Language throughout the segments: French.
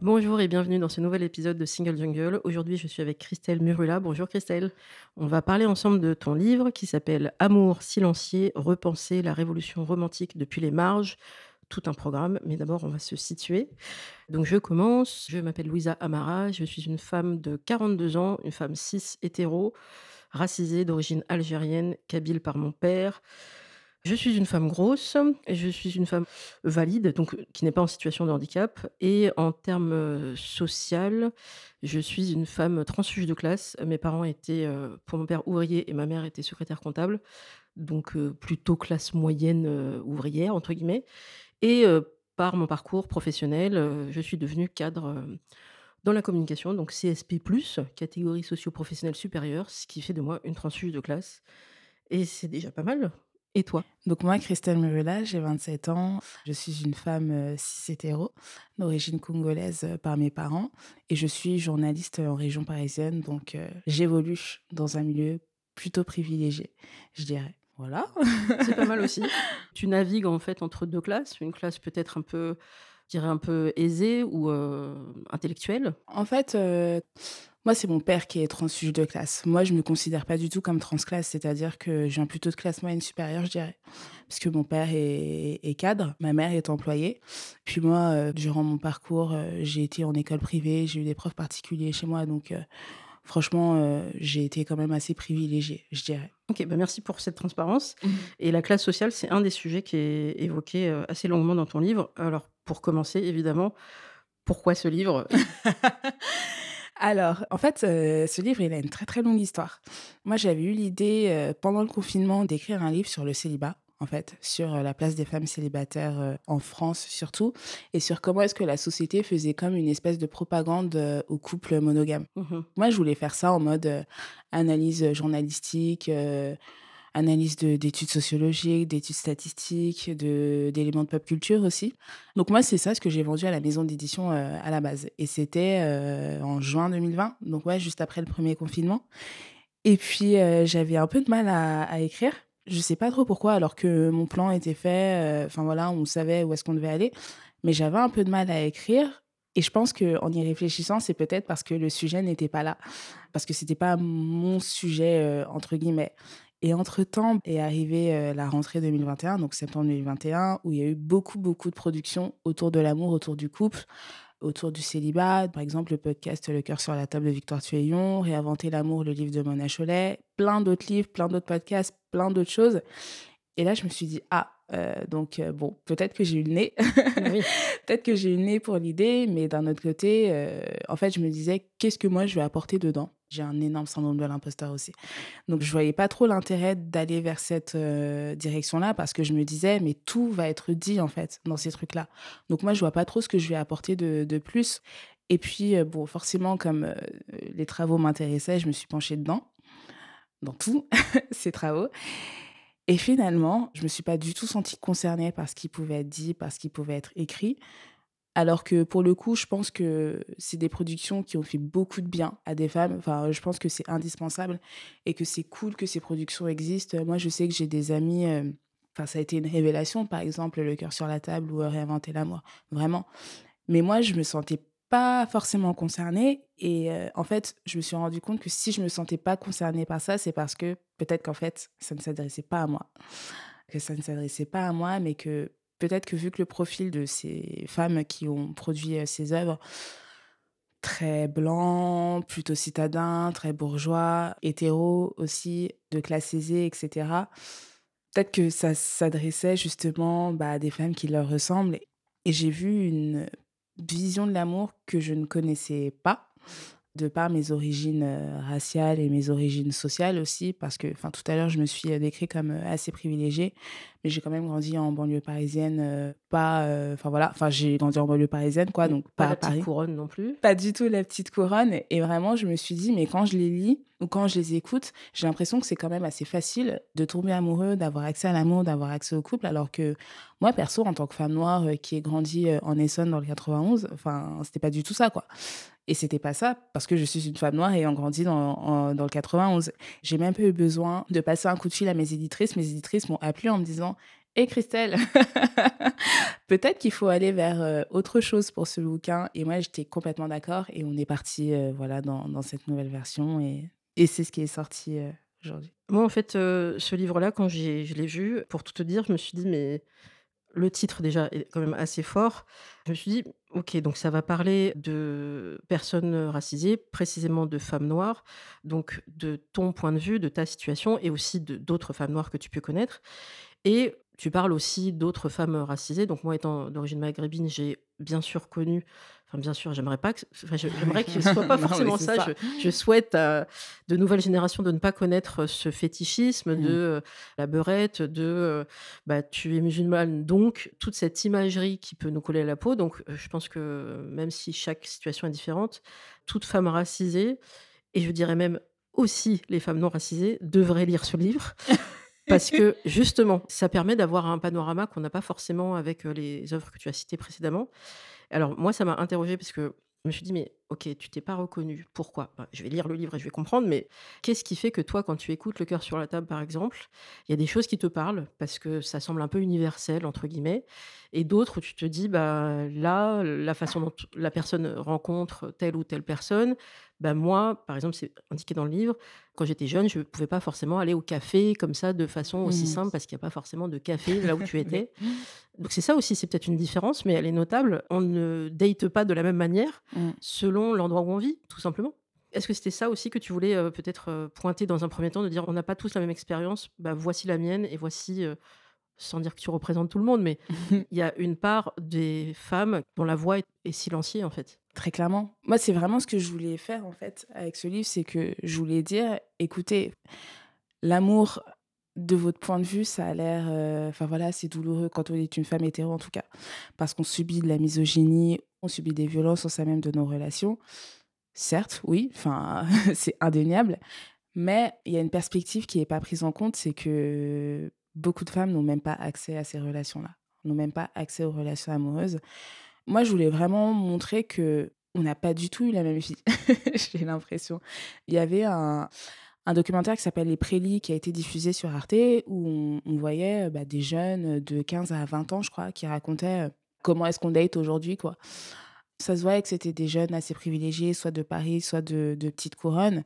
Bonjour et bienvenue dans ce nouvel épisode de Single Jungle. Aujourd'hui, je suis avec Christelle Murula. Bonjour Christelle. On va parler ensemble de ton livre qui s'appelle Amour silencieux, repenser la révolution romantique depuis les marges. Tout un programme, mais d'abord on va se situer. Donc je commence. Je m'appelle Louisa Amara. Je suis une femme de 42 ans, une femme cis hétéro, racisée d'origine algérienne, kabyle par mon père. Je suis une femme grosse, je suis une femme valide, donc qui n'est pas en situation de handicap. Et en termes social, je suis une femme transfuge de classe. Mes parents étaient, pour mon père, ouvrier et ma mère était secrétaire comptable, donc plutôt classe moyenne ouvrière, entre guillemets. Et par mon parcours professionnel, je suis devenue cadre dans la communication, donc CSP, catégorie socio-professionnelle supérieure, ce qui fait de moi une transfuge de classe. Et c'est déjà pas mal. Et toi? Donc moi, Christelle Murula, j'ai 27 ans. Je suis une femme euh, cis-hétéro, d'origine congolaise euh, par mes parents. Et je suis journaliste en région parisienne. Donc euh, j'évolue dans un milieu plutôt privilégié, je dirais. Voilà. C'est pas mal aussi. tu navigues en fait entre deux classes. Une classe peut-être un peu, je dirais un peu aisée ou intellectuelle. En fait moi, c'est mon père qui est transfuge de classe. Moi, je me considère pas du tout comme transclasse, c'est-à-dire que je viens plutôt de classe moyenne supérieure, je dirais. Parce que mon père est, cadre, ma mère est employée. Puis moi, euh, durant mon parcours, euh, j'ai été en école privée, j'ai eu des profs particuliers chez moi, donc euh, franchement, j'ai été quand même assez privilégiée, je dirais. Ok, bah merci pour cette transparence. Mmh. Et la classe sociale, c'est un des sujets qui est évoqué assez longuement dans ton livre. Alors, pour commencer, évidemment, pourquoi ce livre? Alors, en fait, euh, ce livre, il a une très très longue histoire. Moi, j'avais eu l'idée euh, pendant le confinement d'écrire un livre sur le célibat en fait, sur euh, la place des femmes célibataires en France surtout, et sur comment est-ce que la société faisait comme une espèce de propagande aux couples monogames. Mmh Moi, je voulais faire ça en mode analyse journalistique, analyse d'études sociologiques, d'études statistiques, d'éléments de, pop culture aussi. Donc moi, c'est ça ce que j'ai vendu à la maison d'édition euh, à la base. Et c'était euh, en juin 2020, donc ouais, juste après le premier confinement. Et puis, euh, j'avais un peu de mal à, écrire. Je sais pas trop pourquoi, alors que mon plan était fait. Enfin voilà, on savait où est-ce qu'on devait aller. Mais j'avais un peu de mal à écrire. Et je pense qu'en y réfléchissant, c'est peut-être parce que le sujet n'était pas là. Parce que c'était pas mon sujet, entre guillemets. Et entre-temps est arrivée euh, la rentrée 2021, donc septembre 2021, où il y a eu beaucoup, beaucoup de productions autour de l'amour, autour du couple, autour du célibat. Par exemple, le podcast Le cœur sur la table de Victoire Tueillon, Réinventer l'amour, le livre de Mona Cholet, plein d'autres livres, plein d'autres podcasts, plein d'autres choses. Et là, je me suis dit, ah, euh, donc euh, bon, peut-être que j'ai eu le nez, peut-être que j'ai eu le nez pour l'idée, mais d'un autre côté, en fait, je me disais, qu'est-ce que moi je vais apporter dedans? J'ai un énorme syndrome de l'imposteur aussi. Donc, je voyais pas trop l'intérêt d'aller vers cette euh, direction-là parce que je me disais, mais tout va être dit, en fait, dans ces trucs-là. Donc, moi, je vois pas trop ce que je vais apporter de, de plus. Et puis, euh, bon, forcément, comme euh, les travaux m'intéressaient, je me suis penchée dedans, dans tous ces travaux. Et finalement, je me suis pas du tout sentie concernée par ce qui pouvait être dit, par ce qui pouvait être écrit. Alors que pour le coup, je pense que c'est des productions qui ont fait beaucoup de bien à des femmes. Enfin, je pense que c'est indispensable et que c'est cool que ces productions existent. Moi, je sais que j'ai des amis. Euh, enfin, ça a été une révélation, par exemple, Le cœur sur la table ou Réinventer l'amour. Vraiment. Mais moi, je me sentais pas forcément concernée. Et euh, en fait, je me suis rendu compte que si je me sentais pas concernée par ça, c'est parce que peut-être qu'en fait, ça ne s'adressait pas à moi. Que ça ne s'adressait pas à moi, mais que peut-être que vu que le profil de ces femmes qui ont produit ces œuvres, très blanc, plutôt citadin, très bourgeois, hétéro aussi, de classe aisée, etc. Peut-être que ça s'adressait justement bah, à des femmes qui leur ressemblent. Et j'ai vu une vision de l'amour que je ne connaissais pas de par mes origines raciales et mes origines sociales aussi, parce que tout à l'heure, je me suis décrit comme assez privilégiée, mais j'ai quand même grandi en banlieue parisienne, pas, enfin voilà, enfin j'ai grandi en banlieue parisienne, quoi, donc pas, pas, la à petite Paris. couronne non plus. Pas du tout la petite couronne. Et vraiment, je me suis dit, mais quand je les lis ou quand je les écoute, j'ai l'impression que c'est quand même assez facile de tomber amoureux, d'avoir accès à l'amour, d'avoir accès au couple. Alors que moi, perso, en tant que femme noire qui ait grandi en Essonne dans le 91, enfin, c'était pas du tout ça, quoi. Et c'était pas ça parce que je suis une femme noire ayant grandi dans, en- dans le 91. J'ai même pas eu besoin de passer un coup de fil à mes éditrices. Mes éditrices m'ont appelé en me disant Hé Christelle, peut-être qu'il faut aller vers euh, autre chose pour ce bouquin. Et moi, j'étais complètement d'accord. Et on est parti euh, voilà, dans, cette nouvelle version. Et, et c'est ce qui est sorti euh, aujourd'hui. Moi, en fait, ce livre-là, quand je l'ai vu, pour tout te dire, je me suis dit, mais le titre déjà est quand même assez fort. Je me suis dit, ok, donc ça va parler de personnes racisées, précisément de femmes noires, donc de ton point de vue, de ta situation et aussi d'autres femmes noires que tu peux connaître. Et tu parles aussi d'autres femmes racisées. Donc moi, étant d'origine maghrébine, j'ai bien sûr connu, enfin bien sûr, j'aimerais pas que, enfin, je- j'aimerais que ce soit pas forcément ça. ça. Je, je souhaite à de nouvelles générations de ne pas connaître ce fétichisme de Mm. euh, la beurette, de euh, bah, tu es musulmane, donc toute cette imagerie qui peut nous coller à la peau. Donc euh, je pense que même si chaque situation est différente, toute femme racisée, et je dirais même aussi les femmes non racisées, devraient lire ce livre. Parce que justement, ça permet d'avoir un panorama qu'on n'a pas forcément avec euh, les œuvres que tu as citées précédemment. Alors moi, ça m'a interrogée parce que je me suis dit, mais ok, tu t'es pas reconnu. Pourquoi? Je vais lire le livre et je vais comprendre, mais qu'est-ce qui fait que toi, quand tu écoutes Le cœur sur la table, par exemple, il y a des choses qui te parlent parce que ça semble un peu universel, entre guillemets, et d'autres où tu te dis, bah, là, la façon dont la personne rencontre telle ou telle personne, bah, moi, par exemple, c'est indiqué dans le livre, quand j'étais jeune, je ne pouvais pas forcément aller au café comme ça de façon aussi Mm. simple parce qu'il n'y a pas forcément de café là où tu étais. Donc c'est ça aussi, c'est peut-être une différence, mais elle est notable. On ne date pas de la même manière Mm. selon l'endroit où on vit, tout simplement. Est-ce que c'était ça aussi que tu voulais euh, peut-être euh, pointer dans un premier temps, de dire on n'a pas tous la même expérience, bah, voici la mienne et voici, euh, sans dire que tu représentes tout le monde, mais il y a une part des femmes dont la voix est, est silenciée en fait. Très clairement. Moi, c'est vraiment ce que je voulais faire en fait avec ce livre, c'est que je voulais dire, écoutez, l'amour de votre point de vue, ça a l'air, euh, enfin voilà, c'est douloureux quand on est une femme hétéro en tout cas, parce qu'on subit de la misogynie, on subit des violences au sein même de nos relations. Certes, oui, enfin c'est indéniable, mais il y a une perspective qui n'est pas prise en compte, c'est que beaucoup de femmes n'ont même pas accès à ces relations-là, n'ont même pas accès aux relations amoureuses. Moi, je voulais vraiment montrer que on n'a pas du tout eu la même vie. J'ai l'impression. Il y avait un, un documentaire qui s'appelle Les Prélis qui a été diffusé sur Arte où on, voyait bah, des jeunes de 15 à 20 ans, je crois, qui racontaient comment est-ce qu'on date aujourd'hui, quoi. Ça se voyait que c'était des jeunes assez privilégiés, soit de Paris, soit de, de Petite Couronne.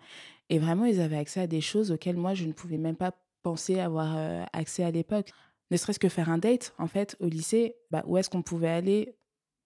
Et vraiment, ils avaient accès à des choses auxquelles moi, je ne pouvais même pas penser avoir euh, accès à l'époque. Ne serait-ce que faire un date, en fait, au lycée, bah, où est-ce qu'on pouvait aller?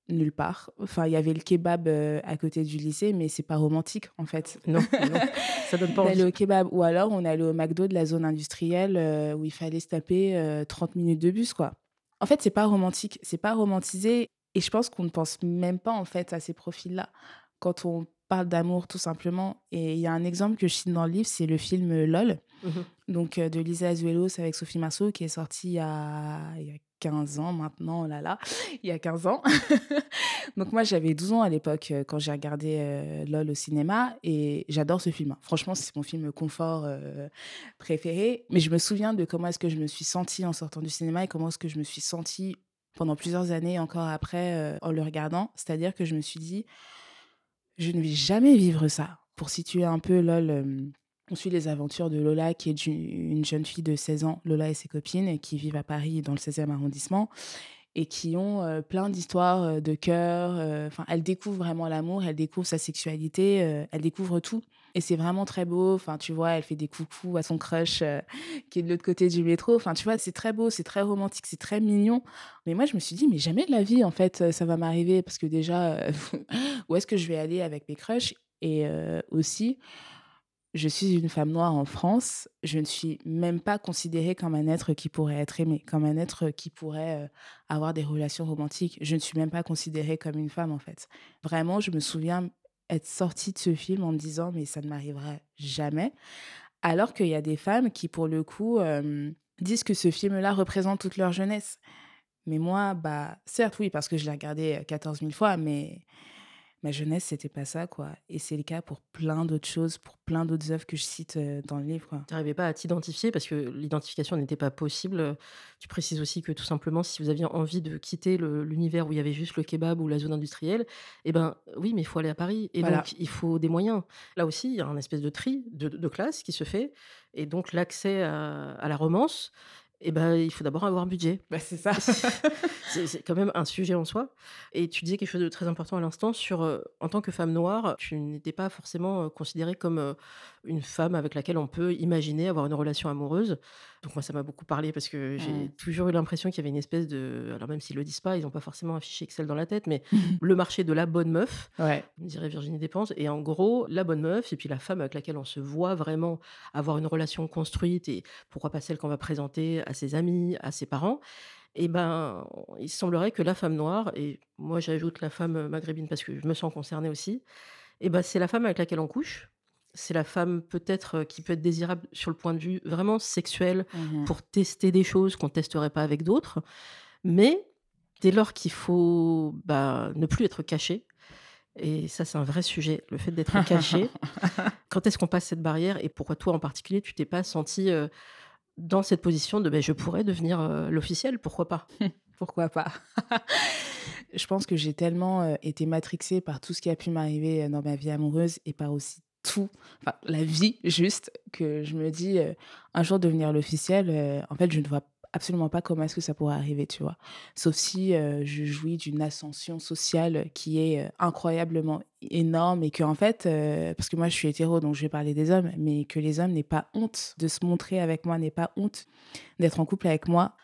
Nulle part. Enfin, il y avait le kebab euh, à côté du lycée, mais c'est pas romantique, en fait. Non, non, ça donne pas envie. au kebab. Ou alors, on allait au McDo de la zone industrielle euh, où il fallait se taper euh, 30 minutes de bus, quoi. En fait, c'est pas romantique, c'est pas romantisé. Et je pense qu'on ne pense même pas, en fait, à ces profils-là. Quand on parle d'amour, tout simplement. Et il y a un exemple que je cite dans le livre, c'est le film euh, LOL, Mhm. donc euh, de Lisa Azuelos avec Sophie Marceau, qui est sorti il y a, il y a 15 ans maintenant, oh là là, il y a 15 ans. donc moi, j'avais 12 ans à l'époque euh, quand j'ai regardé euh, LOL au cinéma et j'adore ce film. hein. Franchement, c'est mon film confort euh, préféré. Mais je me souviens de comment est-ce que je me suis sentie en sortant du cinéma et comment est-ce que je me suis sentie pendant plusieurs années encore après en le regardant. C'est-à-dire que je me suis dit, je ne vais jamais vivre ça. Pour situer un peu LOL, on suit les aventures de Lola, qui est une jeune fille de 16 ans, Lola et ses copines, qui vivent à Paris dans le 16e arrondissement. et qui ont euh, plein d'histoires euh, de cœur. euh, elle découvre vraiment l'amour, elle découvre sa sexualité, elle découvre tout. Et c'est vraiment très beau. Enfin, tu vois, elle fait des coucous à son crush qui est de l'autre côté du métro. Enfin, tu vois, c'est très beau, c'est très romantique, c'est très mignon. Mais moi, je me suis dit, mais jamais de la vie, en fait, ça va m'arriver parce que déjà, où est-ce que je vais aller avec mes crushs Et aussi, je suis une femme noire en France. Je ne suis même pas considérée comme un être qui pourrait être aimé, comme un être qui pourrait euh, avoir des relations romantiques. Je ne suis même pas considérée comme une femme, en fait. Vraiment, je me souviens être sortie de ce film en me disant, mais ça ne m'arrivera jamais. Alors qu'il y a des femmes qui, pour le coup, euh, disent que ce film-là représente toute leur jeunesse. Mais moi, bah, certes, oui, parce que je l'ai regardé euh, 14 000 fois, mais ma jeunesse, c'était pas ça, quoi. Et c'est le cas pour plein d'autres choses, pour plein d'autres œuvres que je cite dans le livre. Tu n'arrivais pas à t'identifier parce que l'identification n'était pas possible. Tu précises aussi que tout simplement, si vous aviez envie de quitter l'univers où il y avait juste le kebab ou la zone industrielle, eh ben oui, mais il faut aller à Paris. Et Voilà. donc, il faut des moyens. Là aussi, il y a un espèce de tri de, de classe qui se fait. Et donc, l'accès à, à la romance, eh ben, il faut d'abord avoir un budget. Bah, c'est ça. C'est quand même un sujet en soi. Et tu disais quelque chose de très important à l'instant sur, heu, en tant que femme noire, tu n'étais pas forcément, heu, considérée comme, heu, une femme avec laquelle on peut imaginer avoir une relation amoureuse. Donc moi, ça m'a beaucoup parlé parce que j'ai Mmh. toujours eu l'impression qu'il y avait une espèce de alors même s'ils le disent pas, ils n'ont pas forcément affiché Excel dans la tête, mais le marché de la bonne meuf, ouais. dirait Virginie Despentes. Et en gros, la bonne meuf et puis la femme avec laquelle on se voit vraiment avoir une relation construite et pourquoi pas celle qu'on va présenter à ses amis, à ses parents. Et ben, il semblerait que la femme noire, et moi j'ajoute la femme maghrébine parce que je me sens concernée aussi, et ben c'est la femme avec laquelle on couche. C'est la femme peut-être euh, qui peut être désirable sur le point de vue vraiment sexuel Mhm. pour tester des choses qu'on ne testerait pas avec d'autres. Mais dès lors qu'il faut bah, ne plus être caché, et ça c'est un vrai sujet, le fait d'être caché, quand est-ce qu'on passe cette barrière et pourquoi toi en particulier tu t'es pas senti euh, dans cette position de ben, je pourrais devenir euh, l'officiel, pourquoi pas? Pourquoi pas? Je pense que j'ai tellement euh, été matrixée par tout ce qui a pu m'arriver euh, dans ma vie amoureuse et par aussi tout, enfin la vie juste, que je me dis euh, un jour devenir l'officiel, euh, en fait je ne vois absolument pas comment est-ce que ça pourrait arriver, tu vois. Sauf si euh, je jouis d'une ascension sociale qui est incroyablement énorme et que en fait, parce que moi je suis hétéro donc je vais parler des hommes, mais que les hommes n'aient pas honte de se montrer avec moi, n'aient pas honte d'être en couple avec moi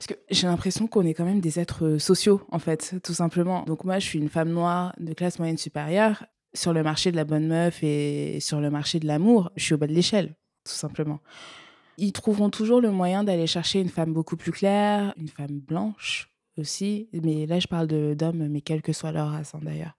parce que j'ai l'impression qu'on est quand même des êtres sociaux, en fait, tout simplement. Donc moi, je suis une femme noire de classe moyenne supérieure. Sur le marché de la bonne meuf et sur le marché de l'amour, je suis au bas de l'échelle, tout simplement. Ils trouveront toujours le moyen d'aller chercher une femme beaucoup plus claire, une femme blanche aussi. Mais là, je parle de- d'hommes, mais quelle que soit leur race, hein, d'ailleurs.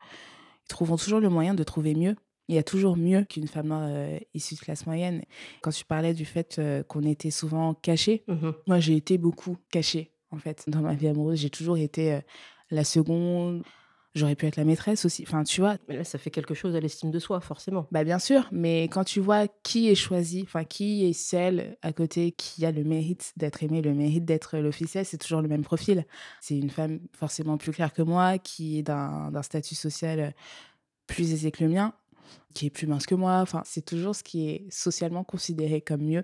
Ils trouveront toujours le moyen de trouver mieux. Il y a toujours mieux qu'une femme euh, issue de classe moyenne. Quand tu parlais du fait euh, qu'on était souvent cachés, Mhm. moi, j'ai été beaucoup cachée, en fait, dans ma vie amoureuse. J'ai toujours été euh, la seconde. J'aurais pu être la maîtresse aussi. Enfin, tu vois, Mais là, ça fait quelque chose à l'estime de soi, forcément. bah bien sûr, mais quand tu vois qui est choisi, enfin, qui est celle à côté qui a le mérite d'être aimée, le mérite d'être l'officiel, c'est toujours le même profil. C'est une femme forcément plus claire que moi, qui est d'un statut social plus aisé que le mien, qui est plus mince que moi. Enfin, c'est toujours ce qui est socialement considéré comme mieux.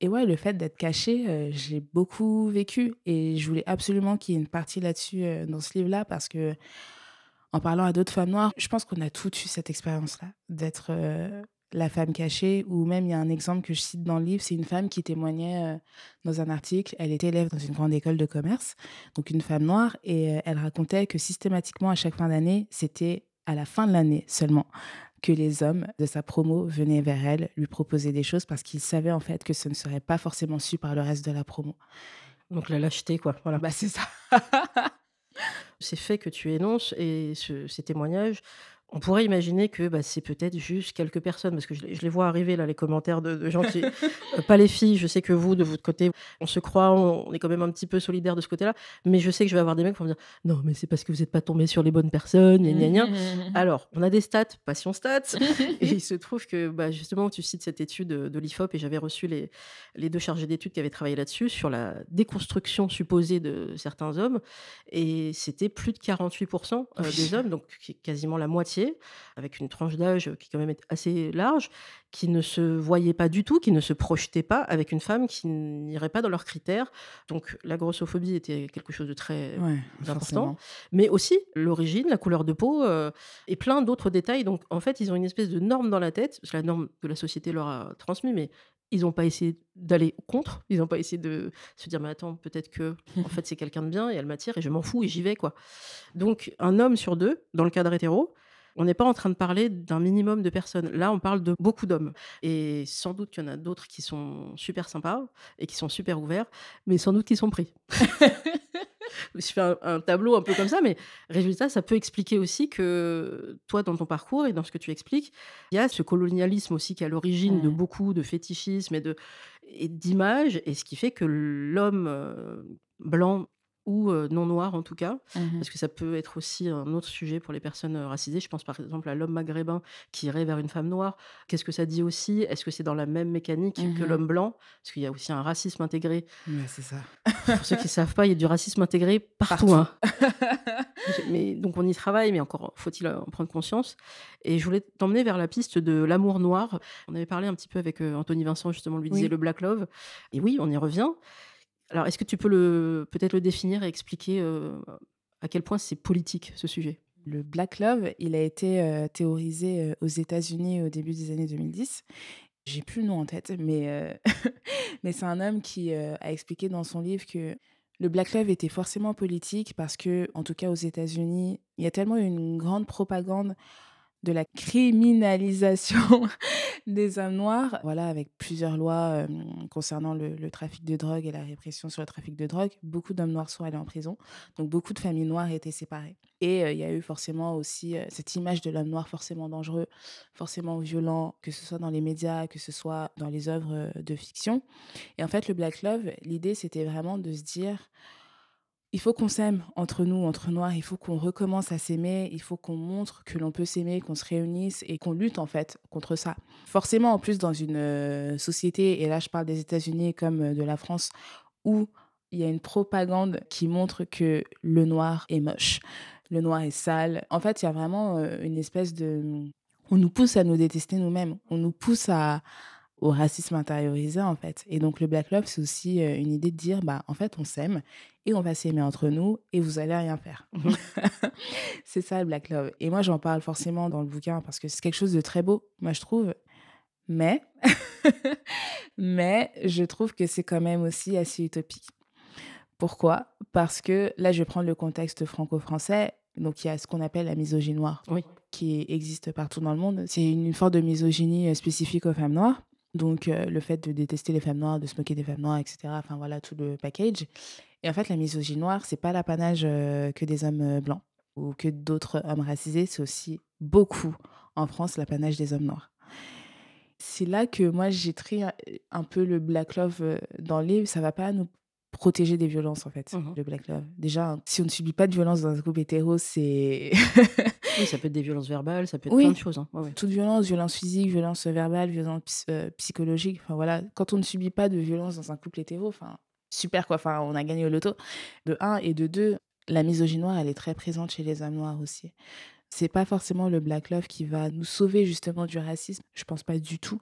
Et ouais, le fait d'être caché, euh, j'ai beaucoup vécu et je voulais absolument qu'il y ait une partie là-dessus euh, dans ce livre-là parce que en parlant à d'autres femmes noires, je pense qu'on a toutes eu cette expérience-là d'être euh, la femme cachée ou même il y a un exemple que je cite dans le livre, c'est une femme qui témoignait euh, dans un article, elle était élève dans une grande école de commerce, donc une femme noire et euh, elle racontait que systématiquement à chaque fin d'année, c'était à la fin de l'année seulement que les hommes de sa promo venaient vers elle lui proposer des choses parce qu'ils savaient en fait que ce ne serait pas forcément su par le reste de la promo. Donc la lâcheté, quoi. Voilà. Bah c'est ça. Ces faits que tu énonces et ce- ces témoignages, on pourrait imaginer que bah, c'est peut-être juste quelques personnes, parce que je, les- je les vois arriver là, les commentaires de, de gens qui... euh, pas les filles, je sais que vous, de votre côté, on se croit, on, on est quand même un petit peu solidaire de ce côté-là, mais je sais que je vais avoir des mecs qui vont me dire « Non, mais c'est parce que vous n'êtes pas tombé sur les bonnes personnes, gna, gna, gna. Alors, on a des stats, passion stats, et il se trouve que bah, justement, tu cites cette étude de, de l'IFOP, et j'avais reçu les, les deux chargés d'études qui avaient travaillé là-dessus, sur la déconstruction supposée de certains hommes, et c'était plus de 48% euh, des hommes, donc quasiment la moitié avec une tranche d'âge qui quand même est assez large, qui ne se voyaient pas du tout, qui ne se projetaient pas avec une femme qui n'irait pas dans leurs critères. Donc la grossophobie était quelque chose de très Ouais, important, forcément. mais aussi l'origine, la couleur de peau euh, et plein d'autres détails. Donc en fait, ils ont une espèce de norme dans la tête, c'est la norme que la société leur a transmise, mais ils n'ont pas essayé d'aller contre, ils n'ont pas essayé de se dire mais attends peut-être que en fait c'est quelqu'un de bien et elle m'attire et je m'en fous et j'y vais quoi. Donc un homme sur deux dans le cadre hétéro, on n'est pas en train de parler d'un minimum de personnes. Là, on parle de beaucoup d'hommes. Et sans doute qu'il y en a d'autres qui sont super sympas et qui sont super ouverts, mais sans doute qu'ils sont pris. je fais un, un tableau un peu comme ça, mais résultat, ça peut expliquer aussi que toi, dans ton parcours et dans ce que tu expliques, il y a ce colonialisme aussi qui est à l'origine de beaucoup de fétichisme et d'images, et ce qui fait que l'homme euh, blanc ou euh, non noir en tout cas, Mhm. parce que ça peut être aussi un autre sujet pour les personnes euh, racisées. Je pense par exemple à l'homme maghrébin qui irait vers une femme noire. Qu'est-ce que ça dit aussi? Est-ce que c'est dans la même mécanique que Mhm. l'homme blanc? Parce qu'il y a aussi un racisme intégré. Ouais, c'est ça. Pour ceux qui ne savent pas, il y a du racisme intégré partout. Partout. hein. Mais, donc on y travaille, mais encore faut-il en prendre conscience. Et je voulais t'emmener vers la piste de l'amour noir. On avait parlé un petit peu avec euh, Anthony Vincent, justement, lui disait le black love. Et oui, on y revient. Alors, est-ce que tu peux peut-être le définir et expliquer euh, à quel point c'est politique ce sujet? Le Black Love, il a été euh, théorisé euh, aux États-Unis au début des années 2010. J'ai plus le nom en tête, mais, c'est un homme qui a expliqué dans son livre que le Black Love était forcément politique parce que, en tout cas aux États-Unis, il y a tellement une grande propagande de la criminalisation des hommes noirs, voilà, avec plusieurs lois concernant le, trafic de drogue et la répression sur le trafic de drogue. Beaucoup d'hommes noirs sont allés en prison, donc beaucoup de familles noires étaient séparées. Et il y a eu forcément aussi cette image de l'homme noir forcément dangereux, forcément violent, que ce soit dans les médias, que ce soit dans les œuvres de fiction. Et en fait, le Black Love, l'idée, c'était vraiment de se dire, il faut qu'on s'aime entre nous, entre noirs, il faut qu'on recommence à s'aimer, il faut qu'on montre que l'on peut s'aimer, qu'on se réunisse et qu'on lutte en fait contre ça. Forcément, en plus, dans une euh, société, et là je parle des États-Unis comme euh, de la France, où il y a une propagande qui montre que le noir est moche, le noir est sale. En fait, il y a vraiment euh, une espèce de... On nous pousse à nous détester nous-mêmes, on nous pousse à au racisme intériorisé en fait. Et donc le Black Love, c'est aussi euh, une idée de dire, bah en fait, on s'aime et on va s'aimer entre nous et vous allez rien faire. Mhm. c'est ça le Black Love. Et moi, j'en parle forcément dans le bouquin parce que c'est quelque chose de très beau, moi je trouve. Mais, mais je trouve que c'est quand même aussi assez utopique. Pourquoi? Parce que là, je vais prendre le contexte franco-français. Donc, il y a ce qu'on appelle la misogynie noire Oui. qui existe partout dans le monde. C'est une, une forme de misogynie euh, spécifique aux femmes noires. Donc, le fait de détester les femmes noires, de se moquer des femmes noires, etc. Enfin, voilà, tout le package. Et en fait, la misogynie noire, c'est pas l'apanage que des hommes blancs ou que d'autres hommes racisés. C'est aussi beaucoup, en France, l'apanage des hommes noirs. C'est là que moi, j'ai pris un, peu le Black Love dans le livre. Ça va pas nous protéger des violences, en fait, Mhm. le Black Love. Déjà, si on ne subit pas de violence dans un couple hétéro, c'est... Oui, ça peut être des violences verbales, ça peut être Oui. plein de choses. hein. Ouais, ouais. toute violence, violence physique, violence verbale, violence ps- euh, psychologique. Enfin voilà, quand on ne subit pas de violence dans un couple hétéro, enfin super quoi. Enfin, on a gagné au loto. De un et de deux, la misogynie noire, elle est très présente chez les hommes noirs aussi. C'est pas forcément le black love qui va nous sauver justement du racisme. Je pense pas du tout.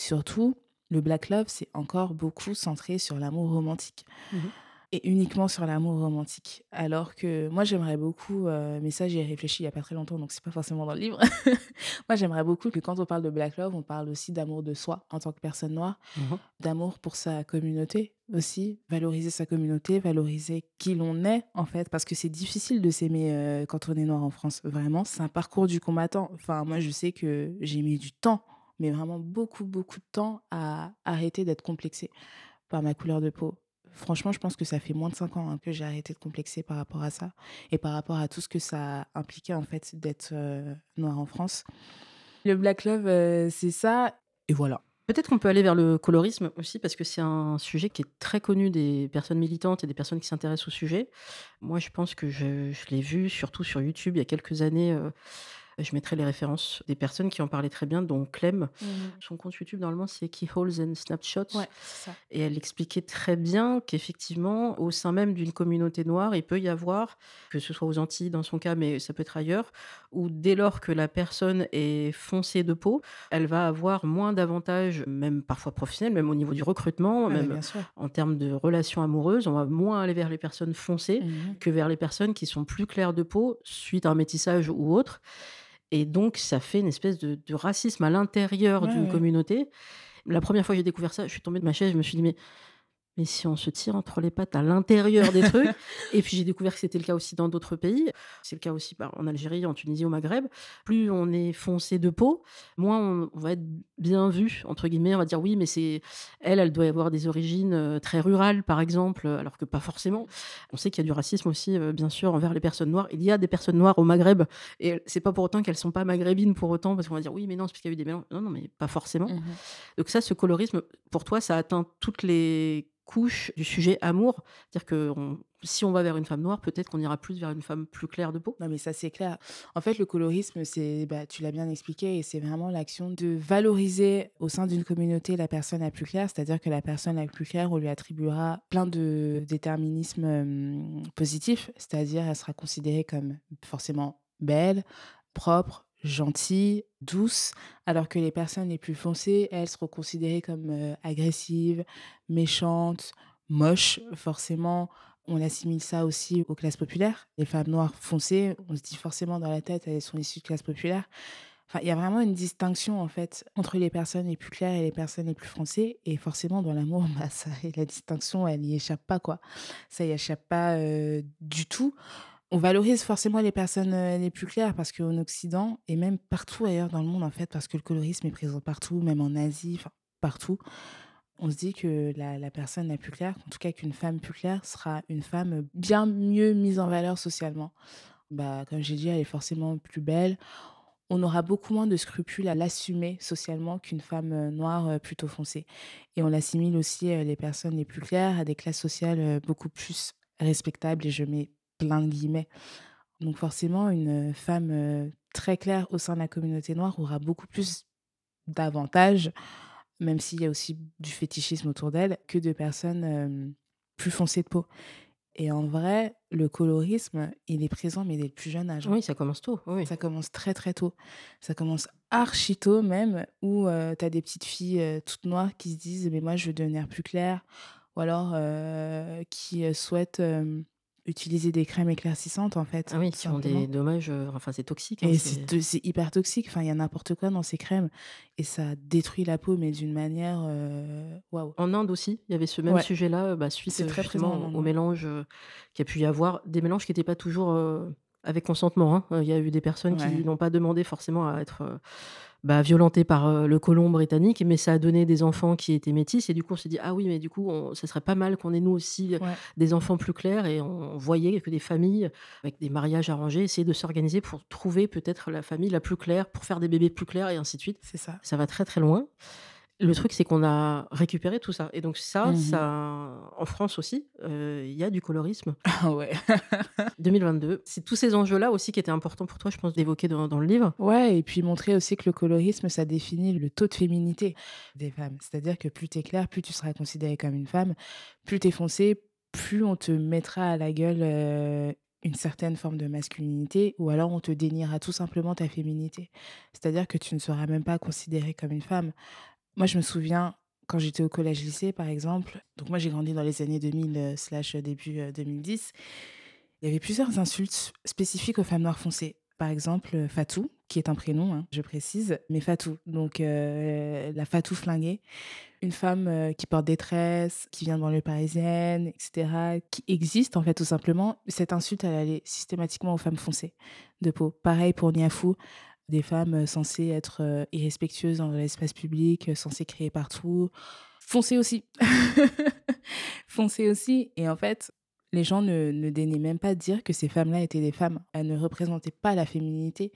Surtout, le black love, c'est encore beaucoup centré sur l'amour romantique. Mhm. Et uniquement sur l'amour romantique. Alors que moi, j'aimerais beaucoup, euh, mais ça, j'y ai réfléchi il y a pas très longtemps, donc c'est pas forcément dans le livre. moi, j'aimerais beaucoup que quand on parle de black love, on parle aussi d'amour de soi en tant que personne noire, Mhm. d'amour pour sa communauté aussi, valoriser sa communauté, valoriser qui l'on est en fait, parce que c'est difficile de s'aimer euh, quand on est noir en France. Vraiment, c'est un parcours du combattant. Enfin, moi, je sais que j'ai mis du temps, mais vraiment beaucoup, beaucoup de temps à arrêter d'être complexée par ma couleur de peau. Franchement, je pense que ça fait moins de cinq ans hein, que j'ai arrêté de complexer par rapport à ça et par rapport à tout ce que ça impliquait en fait d'être euh, noir en France. Le Black Love, euh, c'est ça. Et voilà. Peut-être qu'on peut aller vers le colorisme aussi, parce que c'est un sujet qui est très connu des personnes militantes et des personnes qui s'intéressent au sujet. Moi, je pense que je, je l'ai vu, surtout sur YouTube, il y a quelques années, euh, Je mettrai les références des personnes qui en parlaient très bien, dont Clem. Mmh. Son compte YouTube, normalement, c'est Keyholes and Snapshots. Ouais, c'est ça. Et elle expliquait très bien qu'effectivement, au sein même d'une communauté noire, il peut y avoir, que ce soit aux Antilles dans son cas, mais ça peut être ailleurs, où dès lors que la personne est foncée de peau, elle va avoir moins d'avantages, même parfois professionnels, même au niveau du recrutement, Ouais, même en termes de relations amoureuses. On va moins aller vers les personnes foncées Mmh. que vers les personnes qui sont plus claires de peau suite à un métissage ou autre. Et donc, ça fait une espèce de, de racisme à l'intérieur Ouais, d'une ouais. communauté. La première fois que j'ai découvert ça, je suis tombée de ma chaise, je me suis dit, mais, mais si on se tire entre les pattes à l'intérieur des trucs, et puis j'ai découvert que c'était le cas aussi dans d'autres pays, c'est le cas aussi bah, en Algérie, en Tunisie, au Maghreb, plus on est foncé de peau, moins on, on va être bien vu, entre guillemets, on va dire oui, mais c'est elle, elle doit avoir des origines euh, très rurales, par exemple, alors que pas forcément. On sait qu'il y a du racisme aussi, euh, bien sûr, envers les personnes noires. Il y a des personnes noires au Maghreb, et c'est pas pour autant qu'elles sont pas maghrébines pour autant, parce qu'on va dire oui, mais non, c'est parce qu'il y a eu des mélanges. Non, non, mais pas forcément. Mmh. Donc ça, ce colorisme, pour toi, ça atteint toutes les couches du sujet amour. C'est-à-dire que si on va vers une femme noire, peut-être qu'on ira plus vers une femme plus claire de peau. Non, mais ça, c'est clair. En fait, le colorisme, c'est, bah, tu l'as bien expliqué, et c'est vraiment l'action de valoriser au sein d'une communauté la personne la plus claire, c'est-à-dire que la personne la plus claire, on lui attribuera plein de déterminismes euh, positifs, c'est-à-dire elle sera considérée comme forcément belle, propre, gentille, douce, alors que les personnes les plus foncées, elles seront considérées comme agressives, méchantes, moches, forcément. On assimile ça aussi aux classes populaires. Les femmes noires foncées, on se dit forcément dans la tête, elles sont issues de classes populaires. Enfin, il y a vraiment une distinction en fait entre les personnes les plus claires et les personnes les plus foncées. Et forcément, dans l'amour, bah, ça, la distinction, elle n'y échappe pas quoi. Ça y échappe pas du tout. On valorise forcément les personnes euh, les plus claires parce qu'en Occident et même partout ailleurs dans le monde en fait, parce que le colorisme est présent partout, même en Asie, partout. On se dit que la, la personne la plus claire, en tout cas qu'une femme plus claire, sera une femme bien mieux mise en valeur socialement. Bah, comme j'ai dit, elle est forcément plus belle. On aura beaucoup moins de scrupules à l'assumer socialement qu'une femme euh, noire euh, plutôt foncée. Et on assimile aussi les personnes les plus claires à des classes sociales beaucoup plus respectables, et je mets plein de guillemets. Donc forcément, une femme euh, très claire au sein de la communauté noire aura beaucoup plus d'avantages, même s'il y a aussi du fétichisme autour d'elle, que de personnes euh, plus foncées de peau. Et en vrai, le colorisme, il est présent, mais dès le plus jeune âge. hein. Oui, ça commence tôt. Oui. Ça commence très très tôt. Ça commence archi tôt même, où tu as des petites filles euh, toutes noires qui se disent mais moi je veux devenir plus claire, ou alors euh, qui euh, souhaitent euh, utiliser des crèmes éclaircissantes en fait. Ah oui, qui ont des dommages. euh, Enfin, c'est toxique. hein, Et c'est- hyper toxique, enfin il y a n'importe quoi dans ces crèmes, et ça détruit la peau, mais d'une manière... euh, Waouh. En Inde aussi, il y avait ce même Ouais. sujet-là, bah, suite euh, très justement au mélange qu'il y a pu y avoir, des mélanges qui n'étaient pas toujours avec consentement. hein. Euh, Il y a eu des personnes Ouais. qui n'ont pas demandé forcément à être euh, bah, violentées par euh, le colon britannique, mais ça a donné des enfants qui étaient métis, et du coup on s'est dit, ah oui, mais du coup, on, ça serait pas mal qu'on ait nous aussi Ouais. des enfants plus clairs, et on voyait que des familles avec des mariages arrangés essayaient de s'organiser pour trouver peut-être la famille la plus claire, pour faire des bébés plus clairs, et ainsi de suite. C'est ça. Ça va très très loin. Le truc, c'est qu'on a récupéré tout ça. Et donc ça, Mhm. ça en France aussi, euh, il y a du colorisme. Ah ouais. 2022. C'est tous ces enjeux-là aussi qui étaient importants pour toi, je pense, d'évoquer dans, dans le livre. Ouais, et puis montrer aussi que le colorisme, ça définit le taux de féminité des femmes. C'est-à-dire que plus t'es claire, plus tu seras considérée comme une femme, plus t'es foncée, plus on te mettra à la gueule euh, une certaine forme de masculinité, ou alors on te déniera tout simplement ta féminité. C'est-à-dire que tu ne seras même pas considérée comme une femme. Moi, je me souviens, quand j'étais au collège-lycée, par exemple, donc moi j'ai grandi dans les années 2000 euh, slash début euh, 2010, il y avait plusieurs insultes spécifiques aux femmes noires foncées. Par exemple, euh, Fatou, qui est un prénom, hein, je précise, mais Fatou, donc euh, la Fatou flinguée, une femme euh, qui porte des tresses, qui vient dans le parisienne, etc., qui existe en fait tout simplement. Cette insulte, elle allait systématiquement aux femmes foncées de peau. Pareil pour Niafou, des femmes censées être irrespectueuses dans l'espace public, censées crier partout. Foncées aussi. foncées aussi. Et en fait, les gens ne, ne daignaient même pas dire que ces femmes-là étaient des femmes. Elles ne représentaient pas la féminité,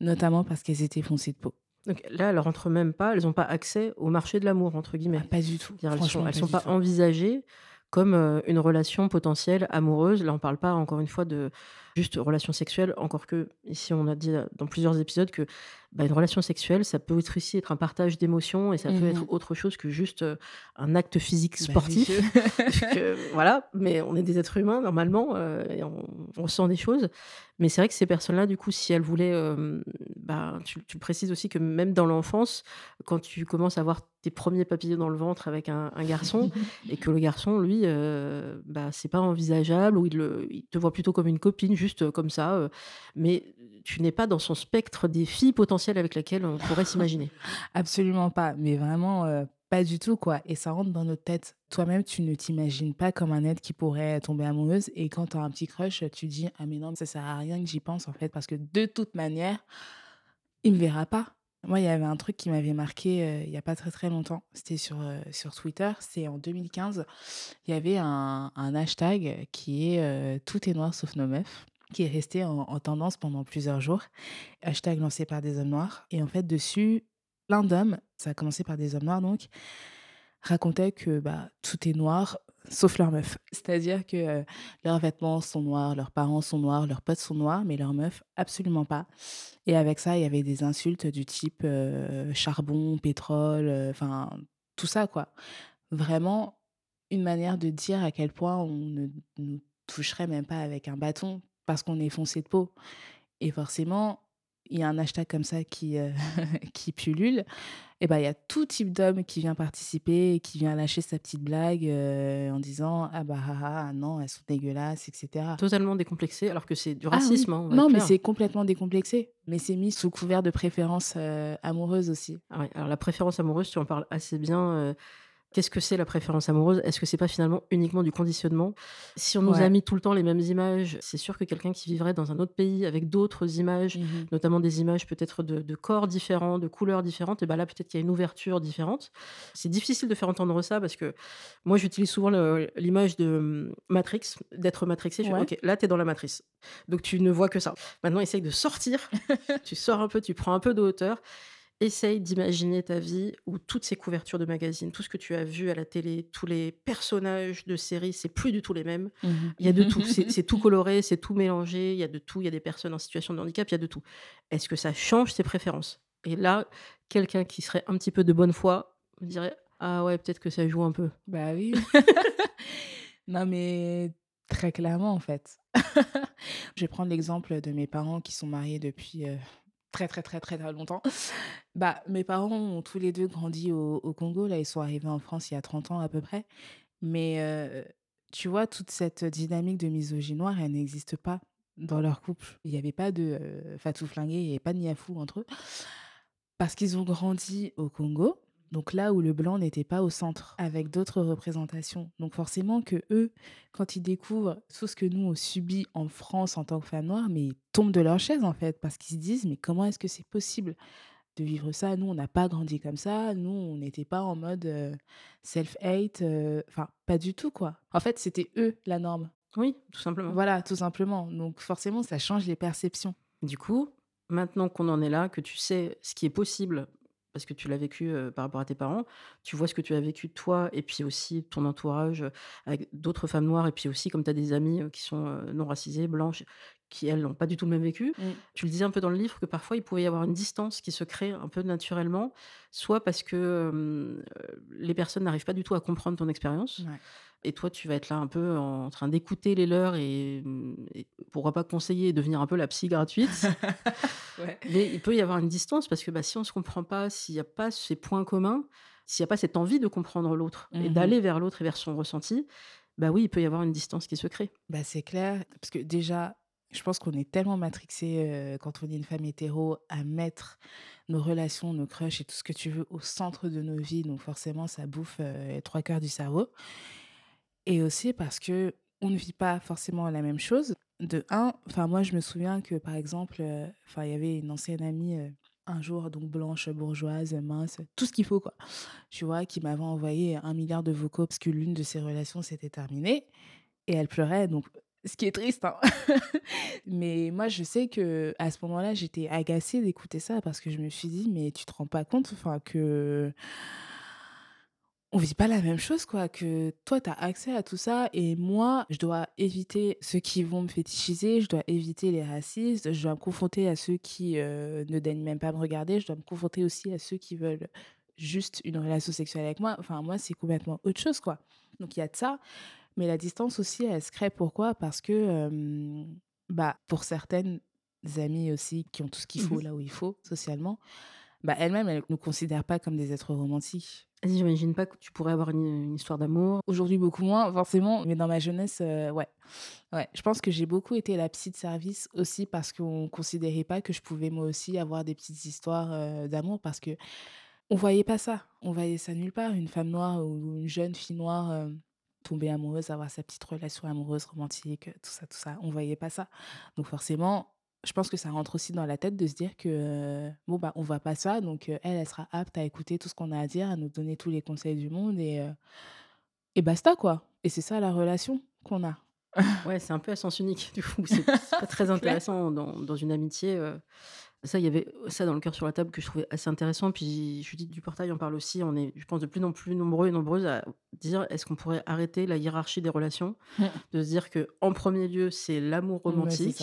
notamment parce qu'elles étaient foncées de peau. Donc là, elles rentrent même pas, elles n'ont pas accès au marché de l'amour, entre guillemais. Ah, pas du tout. Elles ne sont, elles pas sont pas envisagées comme une relation potentielle amoureuse. Là, on parle pas encore une fois de juste relation sexuelle, encore que ici on a dit dans plusieurs épisodes que bah, une relation sexuelle, ça peut être aussi être un partage d'émotions et ça peut être Mmh autre chose que juste euh, un acte physique Bah sportif. Que, voilà, mais on est des êtres humains normalement euh, et on, on ressent des choses. Mais c'est vrai que ces personnes-là, du coup, si elles voulaient, euh, bah, tu, tu précises aussi que même dans l'enfance, quand tu commences à avoir tes premiers papillons dans le ventre avec un, un garçon et que le garçon, lui, bah, c'est pas envisageable ou il, le- il te voit plutôt comme une copine, juste comme ça, mais tu n'es pas dans son spectre des filles potentielles avec lesquelles on pourrait s'imaginer. Absolument pas, mais vraiment euh, pas du tout, quoi. Et ça rentre dans notre tête. Toi-même, tu ne t'imagines pas comme un être qui pourrait tomber amoureuse. Et quand tu as un petit crush, tu dis Ah, mais non, ça sert à rien que j'y pense, en fait, parce que de toute manière, il me verra pas. Moi, il y avait un truc qui m'avait marqué euh, il y a pas très très longtemps. C'était sur, euh, sur Twitter. C'est en 2015. Il y avait un, un hashtag qui est euh, Tout est noir sauf nos meufs qui est resté en, en tendance pendant plusieurs jours. Hashtag lancé par des hommes noirs. Et en fait, dessus, plein d'hommes, ça a commencé par des hommes noirs donc, racontaient que bah, tout est noir sauf leurs meufs. C'est-à-dire que euh, leurs vêtements sont noirs, leurs parents sont noirs, leurs potes sont noirs, mais leurs meufs, absolument pas. Et avec ça, il y avait des insultes du type euh, charbon, pétrole, euh, enfin, tout ça, quoi. Vraiment, une manière de dire à quel point on ne nous toucherait même pas avec un bâton parce qu'on est foncé de peau. Et forcément, il y a un hashtag comme ça qui, euh, qui pullule. Et ben, il y a tout type d'homme qui vient participer et qui vient lâcher sa petite blague euh, en disant Ah bah ah, ah, non, elles sont dégueulasses, etc. Totalement décomplexé, alors que c'est du Ah oui. racisme, hein, Non, mais c'est complètement décomplexé. Mais c'est mis sous couvert de préférence euh, amoureuse aussi. Ah ouais, alors la préférence amoureuse, tu en parles assez bien. Qu'est-ce que c'est la préférence amoureuse? Est-ce que c'est pas finalement uniquement du conditionnement? Si on nous a mis tout le temps les mêmes images, c'est sûr que quelqu'un qui vivrait dans un autre pays avec d'autres images, Mhm. notamment des images peut-être de, de corps différents, de couleurs différentes, et ben là peut-être qu'il y a une ouverture différente. C'est difficile de faire entendre ça parce que moi j'utilise souvent l'image de hum, Matrix, d'être matrixé. Je fais, Ouais. ok, là tu es dans la matrice, donc tu ne vois que ça. Maintenant essaye de sortir, tu sors un peu, tu prends un peu de hauteur. Essaye d'imaginer ta vie où toutes ces couvertures de magazines, tout ce que tu as vu à la télé, tous les personnages de séries, c'est plus du tout les mêmes. Mhm. Il y a de tout. C'est c'est tout coloré, c'est tout mélangé. Il y a de tout. Il y a des personnes en situation de handicap. Il y a de tout. Est-ce que ça change tes préférences? Et là, quelqu'un qui serait un petit peu de bonne foi me dirait Ah ouais, peut-être que ça joue un peu. Bah oui. non, mais très clairement, en fait. Je vais prendre l'exemple de mes parents qui sont mariés depuis euh, très, très, très, très, très longtemps. Bah, mes parents ont tous les deux grandi au, Congo. Là, ils sont arrivés en France il y a 30 ans à peu près. Mais tu vois, toute cette dynamique de misogynoire, elle n'existe pas dans leur couple. Il n'y avait pas de Fatou flingué, il n'y avait pas de Niafou entre eux. Parce qu'ils ont grandi au Congo, donc là où le blanc n'était pas au centre, avec d'autres représentations. Donc forcément que eux, quand ils découvrent tout ce que nous on subit en France en tant que femmes noires, mais ils tombent de leur chaise en fait, parce qu'ils se disent mais comment est-ce que c'est possible de vivre ça? Nous on n'a pas grandi comme ça, nous on n'était pas en mode euh, self-hate, euh, enfin pas du tout quoi. En fait c'était eux la norme. Oui, tout simplement. Voilà, tout simplement. Donc forcément ça change les perceptions. Du coup, maintenant qu'on en est là, que tu sais ce qui est possible, parce que tu l'as vécu euh, par rapport à tes parents, tu vois ce que tu as vécu toi et puis aussi ton entourage euh, avec d'autres femmes noires et puis aussi comme tu as des amies euh, qui sont non racisées, blanches, qui elles n'ont pas du tout le même vécu. Tu le disais un peu dans le livre que parfois il pouvait y avoir une distance qui se crée un peu naturellement, soit parce que les personnes n'arrivent pas du tout à comprendre ton expérience. Ouais. Et toi, tu vas être là un peu en train d'écouter les leurs et, et pourquoi pas conseiller et devenir un peu la psy gratuite. Ouais. Mais il peut y avoir une distance parce que bah, si on ne se comprend pas, s'il n'y a pas ces points communs, s'il n'y a pas cette envie de comprendre l'autre et Mhm. d'aller vers l'autre et vers son ressenti, bah oui, il peut y avoir une distance qui se crée. Bah, c'est clair, parce que déjà, je pense qu'on est tellement matrixé euh, quand on est une femme hétéro à mettre nos relations, nos crushs et tout ce que tu veux au centre de nos vies. Donc forcément, ça bouffe euh, les trois quarts du cerveau. Et aussi parce que on ne vit pas forcément la même chose. De un, enfin moi je me souviens que par exemple, euh, enfin il y avait une ancienne amie euh, un jour donc blanche, bourgeoise, mince, tout ce qu'il faut quoi. Tu vois, qui m'avait envoyé un milliard de vocaux parce que l'une de ses relations s'était terminée et elle pleurait donc ce qui est triste hein. mais moi je sais que à ce moment-là j'étais agacée d'écouter ça parce que je me suis dit mais tu te rends pas compte enfin que on vit pas la même chose, quoi. Que toi, tu as accès à tout ça et moi, je dois éviter ceux qui vont me fétichiser, je dois éviter les racistes, je dois me confronter à ceux qui euh, ne daignent même pas me regarder, je dois me confronter aussi à ceux qui veulent juste une relation sexuelle avec moi. Enfin, moi, c'est complètement autre chose, quoi. Donc, il y a de ça. Mais la distance aussi, elle se crée pourquoi? Parce que, euh, bah, pour certaines amies aussi qui ont tout ce qu'il faut Mmh là où il faut, socialement, bah, elles-mêmes, elles ne nous considèrent pas comme des êtres romantiques. J'imagine pas que tu pourrais avoir une, une histoire d'amour. Aujourd'hui, beaucoup moins, forcément, mais dans ma jeunesse, heu, ouais. Ouais, je pense que j'ai beaucoup été la psy de service aussi parce qu'on considérait pas que je pouvais moi aussi avoir des petites histoires, heu, d'amour parce que on voyait pas ça. On voyait ça nulle part. Une femme noire ou une jeune fille noire, hem, tomber amoureuse, avoir sa petite relation amoureuse romantique, tout ça, tout ça, on voyait pas ça. Donc forcément, je pense que ça rentre aussi dans la tête de se dire que, bon, bah, on voit pas ça donc elle, elle sera apte à écouter tout ce qu'on a à dire, à nous donner tous les conseils du monde et basta quoi et c'est ça la relation qu'on a. Ouais, c'est un peu à sens unique, du coup. C'est pas très intéressant dans, dans une amitié. Ça, il y avait ça dans le cœur sur la table que je trouvais assez intéressant. Puis Judith Duportail en parle aussi. On est, je pense, de plus en plus nombreux et nombreuses à dire est-ce qu'on pourrait arrêter la hiérarchie des relations? De se dire que en premier lieu, c'est l'amour Ouais, romantique.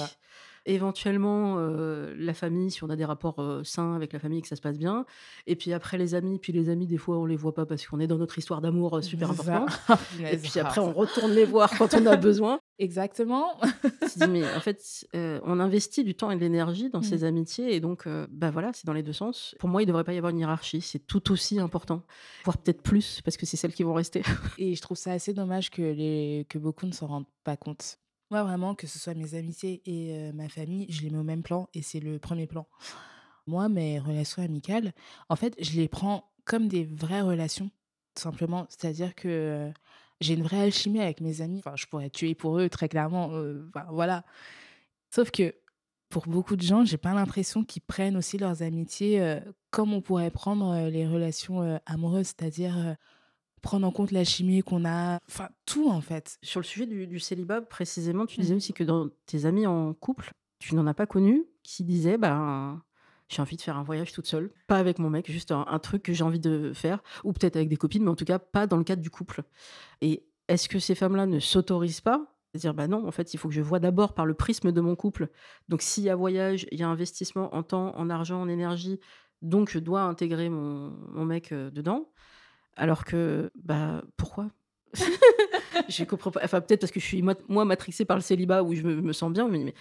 Éventuellement, heu, la famille, si on a des rapports, heu, sains avec la famille et que ça se passe bien. Et puis après les amis, puis les amis, des fois, on les voit pas parce qu'on est dans notre histoire d'amour, heu, super importante. Et puis après, on retourne les voir quand on a besoin. Exactement. Dis: «Mais en fait, on investit du temps et de l'énergie dans Mmh. ces amitiés et donc heu, bah, voilà, c'est dans les 2 sens». Pour moi, il devrait pas y avoir une hiérarchie, c'est tout aussi important, voire peut-être plus parce que c'est celles qui vont rester. Et je trouve ça assez dommage que les que beaucoup ne s'en rendent pas compte. Moi, vraiment, que ce soit mes amitiés et ma famille, je les mets au même plan et c'est le premier plan. Moi, mes relations amicales, en fait, je les prends comme des vraies relations, tout simplement. C'est-à-dire que, j'ai une vraie alchimie avec mes amis. Enfin, je pourrais tuer pour eux très clairement, voilà. Sauf que pour beaucoup de gens, j'ai pas l'impression qu'ils prennent aussi leurs amitiés, comme on pourrait prendre, les relations, amoureuses. C'est-à-dire, prendre en compte la chimie qu'on a, enfin tout en fait. Sur le sujet du du célibat précisément, tu disais Mmh aussi que dans tes amis en couple, tu n'en as pas connu qui disaient: «Ben, j'ai envie de faire un voyage toute seule, pas avec mon mec, juste un un truc que j'ai envie de faire» ou peut-être avec des copines, mais en tout cas pas dans le cadre du couple. Et est-ce que ces femmes-là ne s'autorisent pas? à dire: «Bah, non, en fait, il faut que je vois d'abord par le prisme de mon couple. Donc s'il y a voyage, il y a investissement en temps, en argent, en énergie, donc je dois intégrer mon mon mec, heu, dedans». Alors que, bah, pourquoi? Je comprends pas. Enfin, peut-être parce que je suis moi matrixée par le célibat où je me me sens bien, mais mais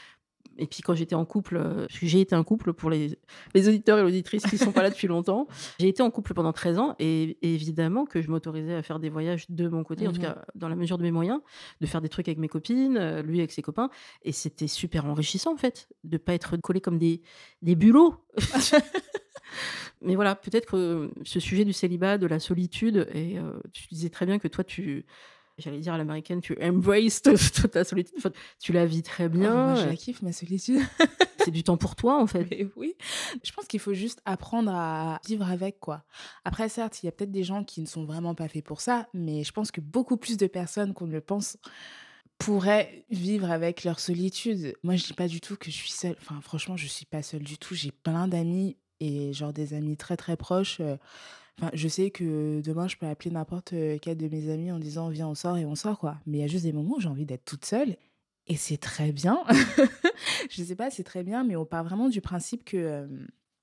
et puis quand j'étais en couple, parce que j'ai été en couple pour les les auditeurs et auditrices qui sont pas là depuis longtemps. J'ai été en couple pendant 13 ans et évidemment que je m'autorisais à faire des voyages de mon côté, en tout Mmh cas dans la mesure de mes moyens, de faire des trucs avec mes copines, heu, lui avec ses copains et c'était super enrichissant en fait, de pas être collés comme des des bulots. Mais voilà, peut-être que ce sujet du célibat, de la solitude et heu, tu disais très bien que toi tu j'allais dire à l'américaine, tu embrace t ta solitude, enfin, tu la vis très Oh, moi, bien, je heu, la kiffe ma solitude. c'est du temps pour toi, en fait. Mais oui, je pense qu'il faut juste apprendre à vivre avec, quoi. Après certes, il y a peut-être des gens qui ne sont vraiment pas faits pour ça, mais je pense que beaucoup plus de personnes qu'on ne le pense pourraient vivre avec leur solitude. Moi, je dis pas du tout que je suis seule. Enfin, franchement, je suis pas seule du tout. J'ai plein d'amis et genre des amis très, très proches, heu, enfin, je sais que demain, je peux appeler n'importe, quel de mes amis en disant: «Viens, on sort» et on sort, quoi. Mais il y a juste des moments où j'ai envie d'être toute seule et c'est très bien. Je sais pas, c'est très bien, mais on part vraiment du principe que,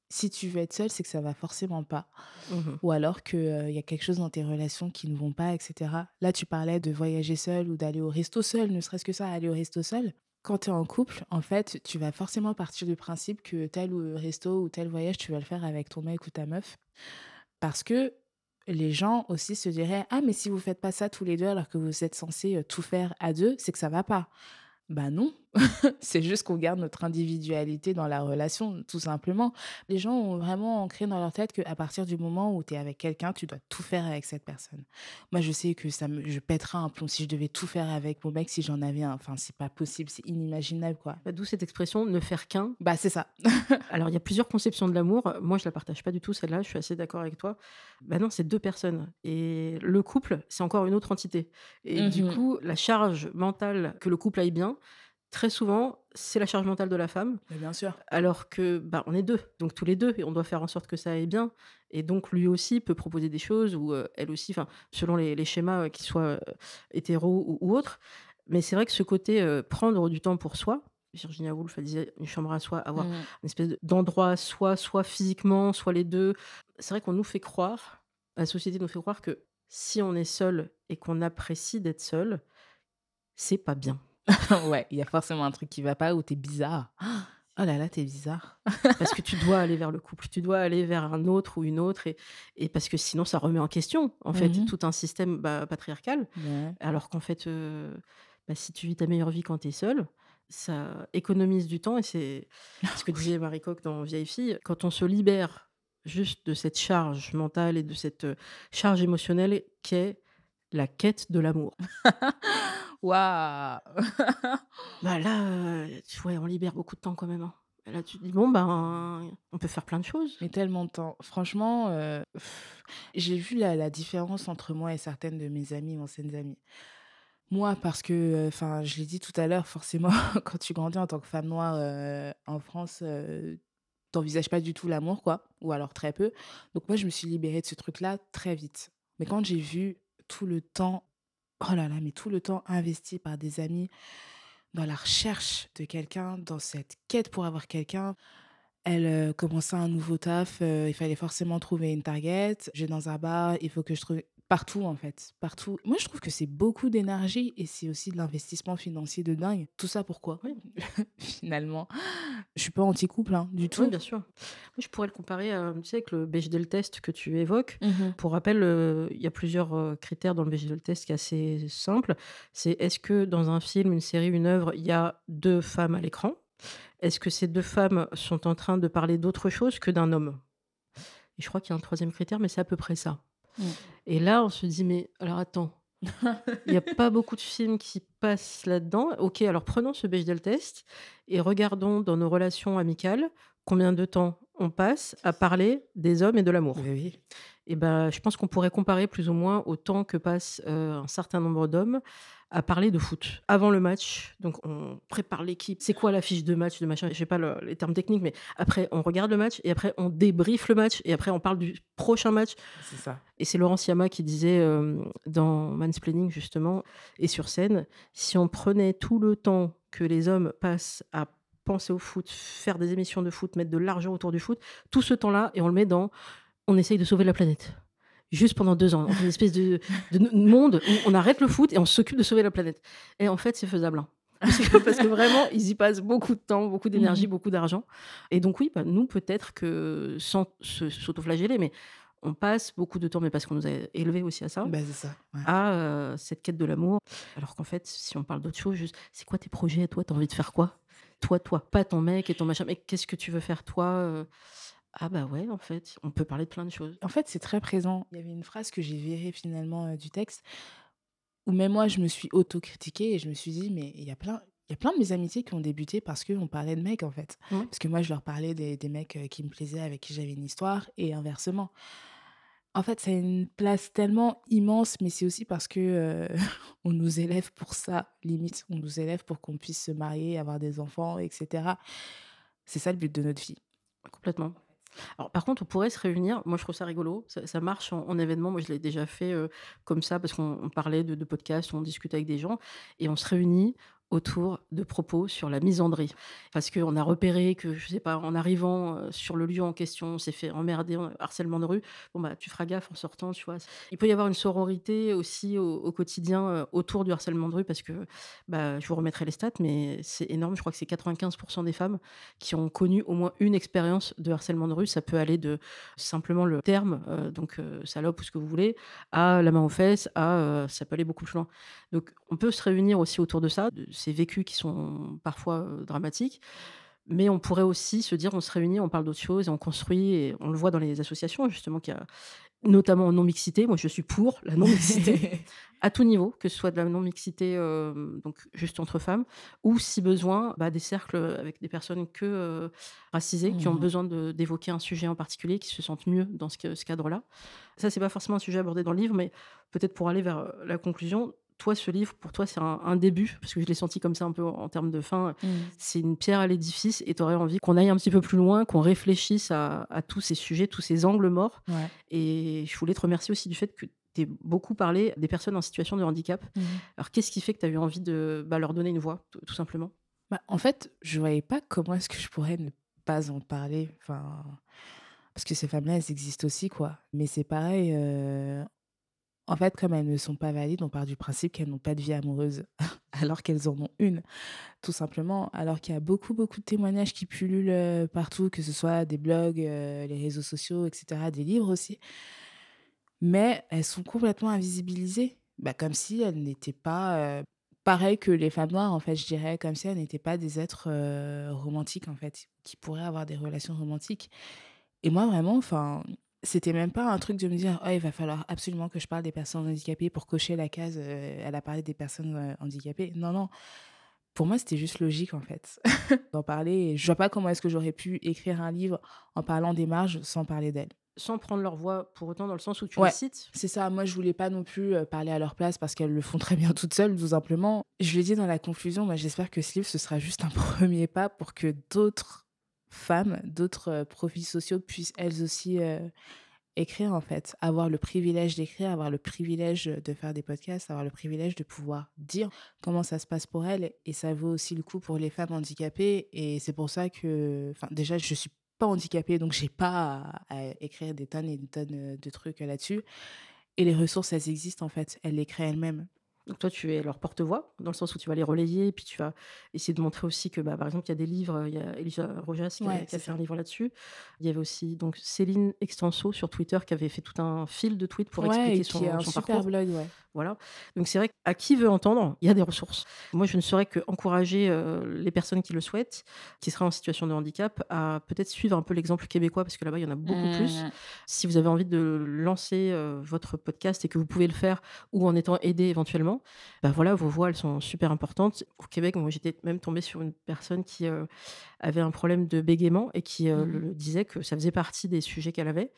si tu veux être seule, c'est que ça va forcément pas. Mmh mh. Ou alors que, heu, il y a quelque chose dans tes relations qui ne vont pas et cetera. Là, tu parlais de voyager seule ou d'aller au resto seule, ne serait-ce que ça, aller au resto seule. Quand tu es en couple, en fait, tu vas forcément partir du principe que tel ou resto ou tel voyage, tu vas le faire avec ton mec ou ta meuf. Parce que les gens aussi se diraient: «Ah mais si vous faites pas ça tous les 2 alors que vous êtes censés, tout faire à 2, c'est que ça va pas». Bah non, c'est juste qu'on garde notre individualité dans la relation, tout simplement. Les gens ont vraiment ancré dans leur tête qu'à partir du moment où tu es avec quelqu'un, tu dois tout faire avec cette personne. Moi, je sais que ça me je pèterais un plomb si je devais tout faire avec mon mec, si j'en avais un. Enfin, c'est pas possible, c'est inimaginable, quoi. Bah, d'où cette expression: «Ne faire qu'un». Bah, c'est ça. Alors, il y a plusieurs conceptions de l'amour. Moi, je la partage pas du tout celle-là, je suis assez d'accord avec toi. Bah, non, c'est 2 personnes et le couple, c'est encore une autre entité et du mh. coup, la charge mentale que le couple aille bien, très souvent, c'est la charge mentale de la femme. Mais bien sûr. Alors que, bah, on est deux, donc tous les deux, et on doit faire en sorte que ça aille bien. Et donc, lui aussi peut proposer des choses, ou euh, elle aussi, selon les, les schémas, euh, qu'ils soient euh, hétéros ou, ou autres. Mais c'est vrai que ce côté euh, prendre du temps pour soi, Virginia Woolf elle disait une chambre à soi, avoir Mmh. une espèce de- d'endroit à soi, soit physiquement, soit les deux. C'est vrai qu'on nous fait croire, la société nous fait croire que si on est seul et qu'on apprécie d'être seul, c'est pas bien. ouais, il y a forcément un truc qui va pas ou t'es bizarre. Oh là là, t'es bizarre. Parce que tu dois aller vers le couple, tu dois aller vers un autre ou une autre, et, et parce que sinon ça remet en question, en fait, Mhm. tout un système bah, patriarcal. Ouais. Alors qu'en fait, euh, bah, si tu vis ta meilleure vie quand tu es seule, ça économise du temps. Et c'est ce que disait Marie Coq dans Vieille fille. Quand on se libère juste de cette charge mentale et de cette euh, charge émotionnelle qu'est la quête de l'amour. Waouh Bah là, euh, tu- ouais, on libère beaucoup de temps quand même. hein. Là, tu te dis, bon, ben, on peut faire plein de choses. Mais tellement de temps. Franchement, euh, pff, j'ai vu la, la différence entre moi et certaines de mes amies, anciennes amies. Moi, parce que, enfin, je l'ai dit tout à l'heure, forcément, quand tu grandis en tant que femme noire euh, en France, euh, t'envisages pas du tout l'amour, quoi, ou alors très peu. Donc moi, je me suis libérée de ce truc-là très vite. Mais quand j'ai vu tout le temps, oh là là, mais tout le temps investi par des amis dans la recherche de quelqu'un, dans cette quête pour avoir quelqu'un, elle euh, commençait un nouveau taf, euh, il fallait forcément trouver une target. Je vais dans un bar, il faut que je trouve partout en fait, partout. Moi, je trouve que c'est beaucoup d'énergie et c'est aussi de l'investissement financier de dingue. Tout ça pourquoi? Oui. Finalement, je suis pas anti-couple hein, du tout. Oui, bien sûr. Moi, je pourrais le comparer à, tu sais, avec le Bechdel test que tu évoques. Mhm. Pour rappel, euh, il y a plusieurs euh, critères dans le Bechdel test qui est assez simple. C'est est-ce que dans un film, une série, une œuvre, il y a deux femmes à l'écran? Est-ce que ces deux femmes sont en train de parler d'autre chose que d'un homme? Et je crois qu'il y a un troisième critère, mais c'est à peu près ça. Mm. Et là, on se dit, mais alors attends, il n'y a pas beaucoup de films qui passent là-dedans. Ok, alors prenons ce Bechdel test et regardons dans nos relations amicales combien de temps on passe à parler des hommes et de l'amour. Oui. Et ben, je pense qu'on pourrait comparer plus ou moins au temps que passe euh, un certain nombre d'hommes à parler de foot. Avant le match, donc on prépare l'équipe. C'est quoi la fiche de match, de machin? Je sais pas le- les termes techniques, mais après on regarde le match et après on débriefe le match et après on parle du prochain match. C'est ça. Et c'est Laurence Yama qui disait euh, dans Mansplaining justement et sur scène, si on prenait tout le temps que les hommes passent à penser au foot, faire des émissions de foot, mettre de l'argent autour du foot, tout ce temps-là et on le met dans on essaye de sauver la planète. Juste pendant deux ans, on fait une espèce de, de monde où on arrête le foot et on s'occupe de sauver la planète. Et en fait, c'est faisable. hein. Parce que, parce que vraiment, ils y passent beaucoup de temps, beaucoup d'énergie, Mhm. beaucoup d'argent. Et donc oui, bah, nous, peut-être que, sans s'autoflageller, mais on passe beaucoup de temps, mais parce qu'on nous a élevés aussi à ça, Bah, c'est ça. ouais. à euh, cette quête de l'amour. Alors qu'en fait, si on parle d'autre chose, juste, c'est quoi tes projets Toi, t'as envie de faire quoi? Toi, toi, pas ton mec et ton machin. Mais qu'est-ce que tu veux faire toi euh? Ah bah ouais, en fait, on peut parler de plein de choses. En fait, c'est très présent. Il y avait une phrase que j'ai virée finalement euh, du texte où même moi, je me suis autocritiquée et je me suis dit, mais il y a plein. Il y a plein de mes amitiés qui ont débuté parce qu'on parlait de mecs, en fait. Ouais. Parce que moi, je leur parlais des, des mecs euh, qui me plaisaient, avec qui j'avais une histoire, et inversement. En fait, c'est une place tellement immense, mais c'est aussi parce que euh, on nous élève pour ça, limite. On nous élève pour qu'on puisse se marier, avoir des enfants, etc. C'est ça le but de notre vie. Complètement. Alors, par contre, on pourrait se réunir. Moi, je trouve ça rigolo. Ça, marche en, en événement. Moi, je l'ai déjà fait euh, comme ça parce qu'on on parlait de, podcasts, on discute avec des gens et on se réunit autour de propos sur la misandrie. Parce qu'on a repéré que, je sais pas, en arrivant euh, sur le lieu en question, on s'est fait emmerder, en- harcèlement de rue. Bon, bah, tu feras gaffe en sortant, tu vois. Il peut y avoir une sororité aussi au, quotidien euh, autour du harcèlement de rue parce que, bah, je vous remettrai les stats, mais c'est énorme. Je crois que c'est 95% des femmes qui ont connu au moins une expérience de harcèlement de rue. Ça peut aller de simplement le terme, euh, donc salope ou ce que vous voulez, à la main aux fesses, à ça peut aller beaucoup plus loin. Donc on peut se réunir aussi autour de ça, ces vécus qui sont parfois dramatiques. Mais on pourrait aussi se dire, on se réunit, on parle d'autres choses, et on construit, et on le voit dans les associations, justement, qu'il y a notamment en non-mixité. Moi, je suis pour la non-mixité à tout niveau, que ce soit de la non-mixité, euh, donc juste entre femmes, ou si besoin, bah, des cercles avec des personnes que euh, racisées, qui ont Mhm. besoin d'évoquer un sujet en particulier, qui se sentent mieux dans ce, ce cadre-là. Ça, c'est pas forcément un sujet abordé dans le livre, mais peut-être pour aller vers la conclusion, toi, ce livre, pour toi, c'est un, début, parce que je l'ai senti comme ça un peu en, termes de fin. Mmh. C'est une pierre à l'édifice et tu aurais envie qu'on aille un petit peu plus loin, qu'on réfléchisse à, tous ces sujets, tous ces angles morts. Et je voulais te remercier aussi du fait que tu beaucoup parlé des personnes en situation de handicap. Mmh. Alors, qu'est-ce qui fait que tu as eu envie de bah, leur donner une voix, tout, simplement? Bah, En fait, je ne voyais pas comment est-ce que je pourrais ne pas en parler. Enfin, parce que ces femmes-là, elles existent aussi, quoi. Mais c'est pareil. Euh, en fait, comme elles ne sont pas valides, on part du principe qu'elles n'ont pas de vie amoureuse, alors qu'elles en ont une, tout simplement. Alors qu'il y a beaucoup, beaucoup de témoignages qui pullulent euh, partout, que ce soit des blogs, euh, les réseaux sociaux, etc., des livres aussi. Mais elles sont complètement invisibilisées, bah, comme si elles n'étaient pas pareil que les femmes noires, en fait, je dirais, comme si elles n'étaient pas des êtres romantiques, en fait, qui pourraient avoir des relations romantiques. Et moi, vraiment, enfin, c'était même pas un truc de me dire, oh, il va falloir absolument que je parle des personnes handicapées pour cocher la case, elle a parlé des personnes handicapées. Non, non. Pour moi, c'était juste logique, en fait, d'en parler. je vois pas comment est-ce que j'aurais pu écrire un livre en parlant des marges sans parler d'elles sans prendre leur voix pour autant dans le sens où tu les cites. C'est ça, moi je voulais pas non plus parler à leur place parce qu'elles le font très bien toutes seules, tout simplement. Je l'ai dit dans la conclusion, moi j'espère que ce livre ce sera juste un premier pas pour que d'autres femmes, d'autres profils sociaux puissent elles aussi écrire en fait, avoir le privilège d'écrire, avoir le privilège de faire des podcasts, avoir le privilège de pouvoir dire comment ça se passe pour elles et ça vaut aussi le coup pour les femmes handicapées et c'est pour ça que enfin déjà je suis pas handicapée, donc j'ai pas à, écrire des tonnes et des tonnes de trucs là-dessus. Et les ressources, elles existent en fait, elles les créent elles-mêmes. Donc toi, tu es leur porte-voix, dans le sens où tu vas les relayer, et puis tu vas essayer de montrer aussi que, bah, par exemple, il y a des livres, il y a Elisa Rojas qui, a, fait un livre là-dessus. Il y avait aussi donc Céline Extenso sur Twitter qui avait fait tout un fil de tweets pour expliquer son, un son super blog, voilà. Donc c'est vrai qu'à qui veut entendre, il y a des ressources. Moi, je ne saurais qu'encourager euh, les personnes qui le souhaitent, qui seraient en situation de handicap, à peut-être suivre un peu l'exemple québécois, parce que là-bas, il y en a beaucoup mmh, plus. Mmh. Si vous avez envie de lancer euh, votre podcast et que vous pouvez le faire, ou en étant aidé éventuellement, bah voilà, vos voix, elles sont super importantes. Au Québec, moi, j'étais même tombée sur une personne qui euh, avait un problème de bégaiement et qui mmh. le disait que ça faisait partie des sujets qu'elle avait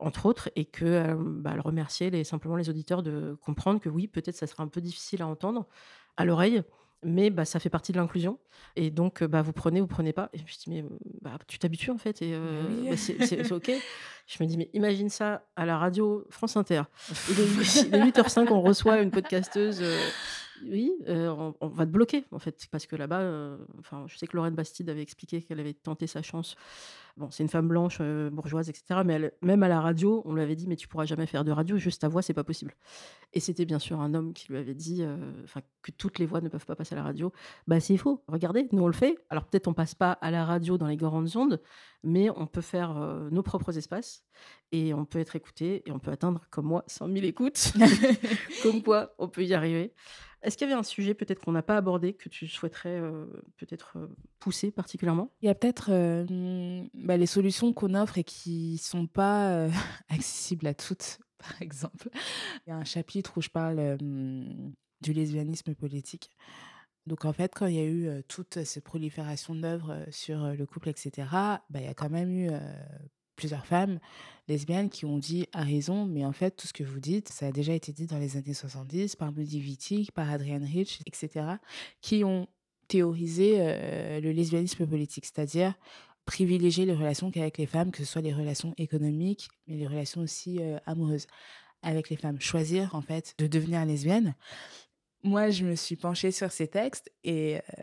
entre autres, et que bah, elle remerciait les, simplement les auditeurs de comprendre que oui, peut-être ça sera un peu difficile à entendre à l'oreille, mais bah, ça fait partie de l'inclusion. Et donc, bah, vous prenez, vous prenez pas. Et je me dis, mais bah, tu t'habitues en fait, et bah, c'est OK. Je me dis, mais imagine ça à la radio France Inter. Il est, 8h05, on reçoit une podcasteuse. oui, on, va te bloquer en fait, parce que là-bas, enfin, je sais que Lorraine Bastide avait expliqué qu'elle avait tenté sa chance bon, c'est une femme blanche, euh, bourgeoise, etc. Mais même à la radio, on lui avait dit, mais tu pourras jamais faire de radio, juste ta voix, c'est pas possible. Et c'était bien sûr un homme qui lui avait dit, euh, enfin, que toutes les voix ne peuvent pas passer à la radio. Bah, c'est faux. Regardez, nous on le fait. Alors peut-être on passe pas à la radio dans les grandes ondes, mais on peut faire euh, nos propres espaces et on peut être écouté et on peut atteindre, comme moi, 100 000 écoutes. comme quoi, on peut y arriver. Est-ce qu'il y avait un sujet peut-être qu'on n'a pas abordé que tu souhaiterais peut-être pousser particulièrement? Il y a peut-être bah, les solutions qu'on offre et qui ne sont pas accessibles à toutes, par exemple. Il y a un chapitre où je parle du lesbianisme politique. Donc en fait, quand il y a eu toute cette prolifération d'œuvres sur le couple, etc., bah, il y a quand même eu plusieurs femmes lesbiennes qui ont dit à raison, mais en fait, tout ce que vous dites, ça a déjà été dit dans les années 70 par Moody Wittig, par Adrienne Rich, etc., qui ont théorisé euh, le lesbianisme politique, c'est-à-dire privilégier les relations qu'avec les femmes, que ce soit les relations économiques, mais les relations aussi euh, amoureuses avec les femmes. Choisir, en fait, de devenir lesbienne. Moi, je me suis penchée sur ces textes et euh,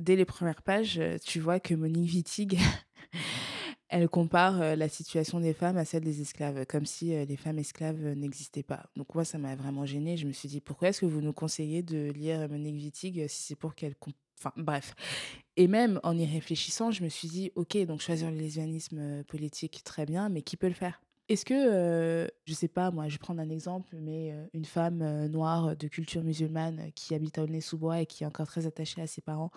dès les premières pages, tu vois que Monique Wittig elle compare la situation des femmes à celle des esclaves, comme si les femmes esclaves n'existaient pas. Donc moi, ça m'a vraiment gênée. Je me suis dit, pourquoi est-ce que vous nous conseillez de lire Monique Wittig si c'est pour qu'elle... Enfin, bref. Et même en y réfléchissant, je me suis dit, ok, donc choisir le lesbianisme politique, très bien, mais qui peut le faire? Est-ce que, je sais pas, moi, je vais prendre un exemple, mais une femme noire de culture musulmane qui habite à Aulnay-sous-Bois et qui est encore très attachée à ses parents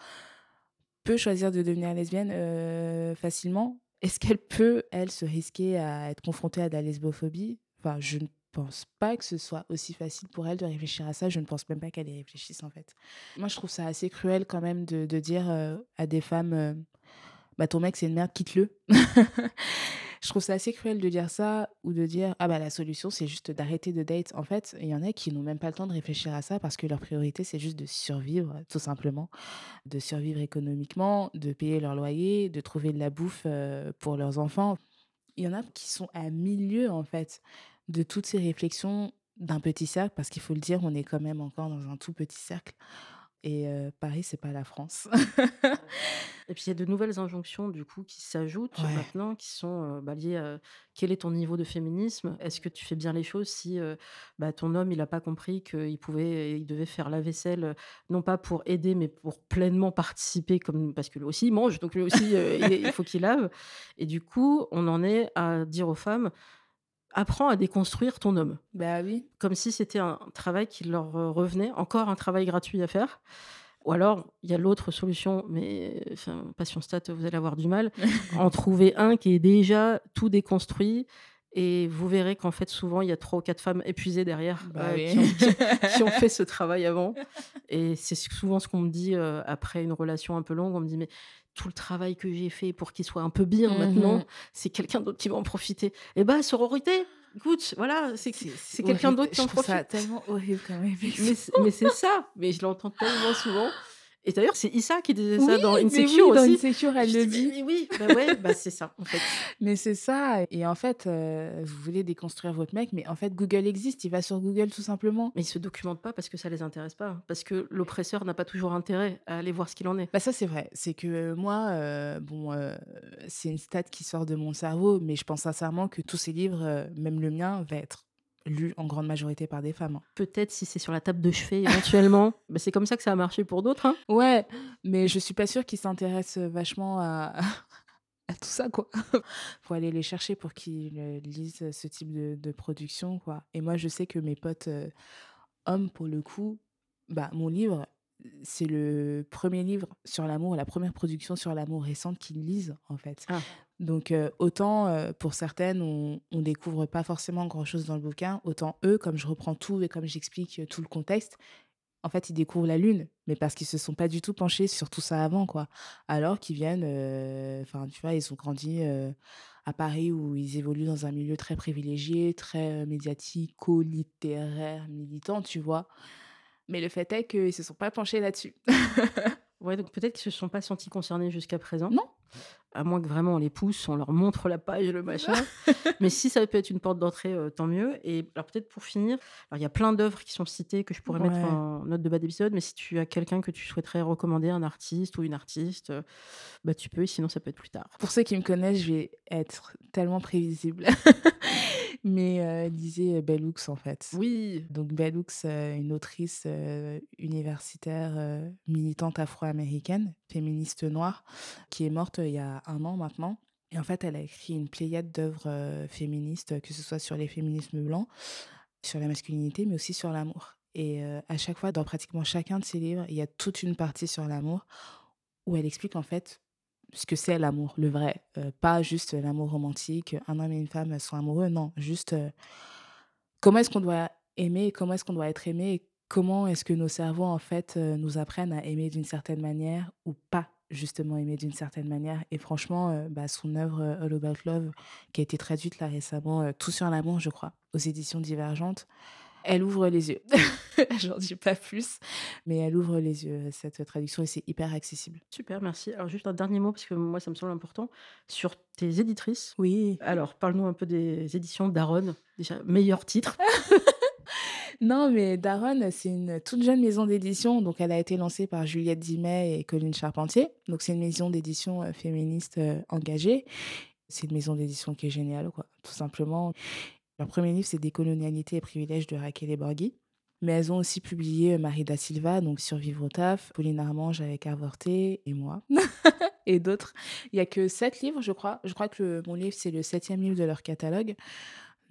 peut choisir de devenir lesbienne facilement? Est-ce qu'elle peut, elle, se risquer à être confrontée à de la lesbophobie? Enfin, je ne pense pas que ce soit aussi facile pour elle de réfléchir à ça. Je ne pense même pas qu'elle y réfléchisse, en fait. Moi, je trouve ça assez cruel quand même de, dire euh, à des femmes euh, bah, ton mec, c'est une merde, quitte-le. Je trouve ça assez cruel de dire ça ou de dire ah bah la solution c'est juste d'arrêter de date. En fait, il y en a qui n'ont même pas le temps de réfléchir à ça parce que leur priorité c'est juste de survivre tout simplement, de survivre économiquement, de payer leur loyer, de trouver de la bouffe euh, pour leurs enfants. Il y en a qui sont à milieu en fait de toutes ces réflexions d'un petit cercle parce qu'il faut le dire, on est quand même encore dans un tout petit cercle. Et euh, Paris, c'est pas la France. Et puis il y a de nouvelles injonctions du coup qui s'ajoutent Ouais. maintenant, qui sont euh, bah, liées à quel est ton niveau de féminisme? Est-ce que tu fais bien les choses si euh, bah, ton homme il n'a pas compris qu'il pouvait, il devait faire la vaisselle non pas pour aider mais pour pleinement participer comme parce que lui aussi il mange donc lui aussi il faut qu'il lave. Et du coup on en est à dire aux femmes apprends à déconstruire ton homme Bah oui. comme si c'était un travail qui leur euh, revenait, encore un travail gratuit à faire. Ou alors, il y a l'autre solution, mais enfin, Passion Stat, vous allez avoir du mal, en trouver un qui est déjà tout déconstruit. Et vous verrez qu'en fait, souvent, il y a trois ou quatre femmes épuisées derrière Bah euh, oui. qui, ont, qui- qui ont fait ce travail avant. Et c'est souvent ce qu'on me dit euh, après une relation un peu longue. On me dit, mais tout le travail que j'ai fait pour qu'il soit un peu bien Mhm. maintenant, c'est quelqu'un d'autre qui va en profiter. Et bah, sororité, écoute, voilà, c'est c'est quelqu'un d'autre qui en profite. tellement horrible. Mais, c'est- mais c'est ça, mais je l'entends tellement souvent. Et d'ailleurs, c'est Issa qui disait ça Oui, dans Insecure oui, dans aussi. Insecure, elle Je le dit. oui, bah ouais, bah c'est ça, en fait. Mais c'est ça. Et en fait, euh, vous voulez déconstruire votre mec, mais en fait, Google existe. Il va sur Google tout simplement. Mais ils se documentent pas parce que ça les intéresse pas, parce que l'oppresseur n'a pas toujours intérêt à aller voir ce qu'il en est. Bah ça, c'est vrai. C'est que moi, euh, bon, euh, c'est une stat qui sort de mon cerveau, mais je pense sincèrement que tous ces livres, euh, même le mien, va être lu en grande majorité par des femmes. hein. Peut-être si c'est sur la table de chevet éventuellement, bah c'est comme ça que ça a marché pour d'autres. hein. Ouais, mais je suis pas sûre qu'ils s'intéressent vachement à, à tout ça, quoi. Faut aller les chercher pour qu'ils euh, lisent ce type de, de production, quoi. Et moi, je sais que mes potes euh, hommes, pour le coup, bah, mon livre, c'est le premier livre sur l'amour, la première production sur l'amour récente qu'ils lisent, en fait. Ah. Donc, euh, autant euh, pour certaines, on, on découvre pas forcément grand-chose dans le bouquin, autant eux, comme je reprends tout et comme j'explique tout le contexte, en fait, ils découvrent la lune, mais parce qu'ils se sont pas du tout penchés sur tout ça avant, quoi. Alors qu'ils viennent, euh, enfin, tu vois, ils ont grandi à Paris où ils évoluent dans un milieu très privilégié, très médiatico-littéraire, militant, tu vois. Mais le fait est qu'ils se sont pas penchés là-dessus. Ouais, donc peut-être qu'ils se sont pas sentis concernés jusqu'à présent. Non. À moins que vraiment on les pousse, on leur montre la page, le machin. Mais si ça peut être une porte d'entrée, euh, tant mieux. Et alors peut-être pour finir, alors il y a plein d'œuvres qui sont citées que je pourrais mettre en note de bas d'épisode, mais si tu as quelqu'un que tu souhaiterais recommander, un artiste ou une artiste, euh, bah tu peux, sinon ça peut être plus tard. Pour ceux qui me connaissent, je vais être tellement prévisible. Mais euh, lisez Bell Hooks, en fait. Oui, Donc Bell Hooks, euh, une autrice euh, universitaire militante afro-américaine, féministe noire, qui est morte il y a un an maintenant. Et en fait, elle a écrit une pléiade d'œuvres féministes, que ce soit sur les féminismes blancs, sur la masculinité, mais aussi sur l'amour. Et à chaque fois, dans pratiquement chacun de ses livres, il y a toute une partie sur l'amour où elle explique en fait ce que c'est l'amour, le vrai. Euh, pas juste l'amour romantique, un homme et une femme sont amoureux, non. Juste euh, comment est-ce qu'on doit aimer, comment est-ce qu'on doit être aimé, comment est-ce que nos cerveaux, en fait, euh, nous apprennent à aimer d'une certaine manière ou pas justement aimer d'une certaine manière. Et franchement, bah, son œuvre All About Love, qui a été traduite là récemment, Tout sur l'amour, je crois, aux éditions divergentes, elle ouvre les yeux. J'en dis pas plus, mais elle ouvre les yeux, cette traduction, et c'est hyper accessible. super, merci. Alors juste un dernier mot, parce que moi ça me semble important, sur tes éditrices. Oui. Alors parle-nous un peu des éditions d'Aaron, déjà meilleur titre. Non, mais Daron, c'est une toute jeune maison d'édition. Donc, elle a été lancée par Juliette Dimet et Colline Charpentier. Donc, c'est une maison d'édition euh, féministe euh, engagée. C'est une maison d'édition qui est géniale, quoi, tout simplement. Leur premier livre, c'est Décolonialité et privilèges de Raquel et Borghi. Mais elles ont aussi publié euh, Marie da Silva, donc Survivre au taf, Pauline Armange avec Avorté et moi, et d'autres. Il y a que sept livres, je crois. Je crois que mon livre, c'est le septième livre de leur catalogue.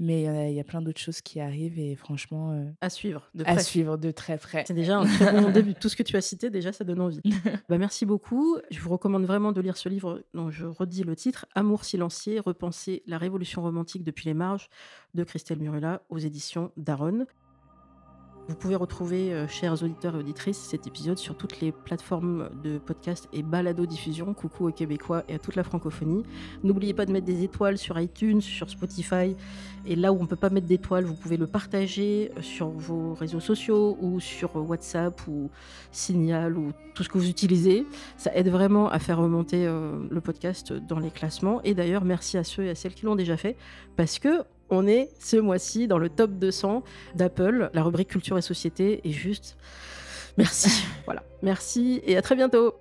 Mais euh, il y a plein d'autres choses qui arrivent et franchement, euh, À suivre, de à suivre de très près. C'est déjà un très bon début. Tout ce que tu as cité, déjà, ça donne envie. Bah, merci beaucoup. Je vous recommande vraiment de lire ce livre dont je redis le titre Amour silencieux, repenser la révolution romantique depuis les marges de Christelle Murula aux éditions Daron. Vous pouvez retrouver, euh, chers auditeurs et auditrices, cet épisode sur toutes les plateformes de podcast et balado-diffusion. Coucou aux Québécois et à toute la francophonie. N'oubliez pas de mettre des étoiles sur iTunes, sur Spotify. Et là où on ne peut pas mettre d'étoiles, vous pouvez le partager euh, sur vos réseaux sociaux ou sur WhatsApp ou Signal ou tout ce que vous utilisez. Ça aide vraiment à faire remonter euh, le podcast dans les classements. Et d'ailleurs, merci à ceux et à celles qui l'ont déjà fait parce que on est ce mois-ci dans le top 200 d'Apple. La rubrique culture et société est juste. Merci. voilà. Merci et à très bientôt.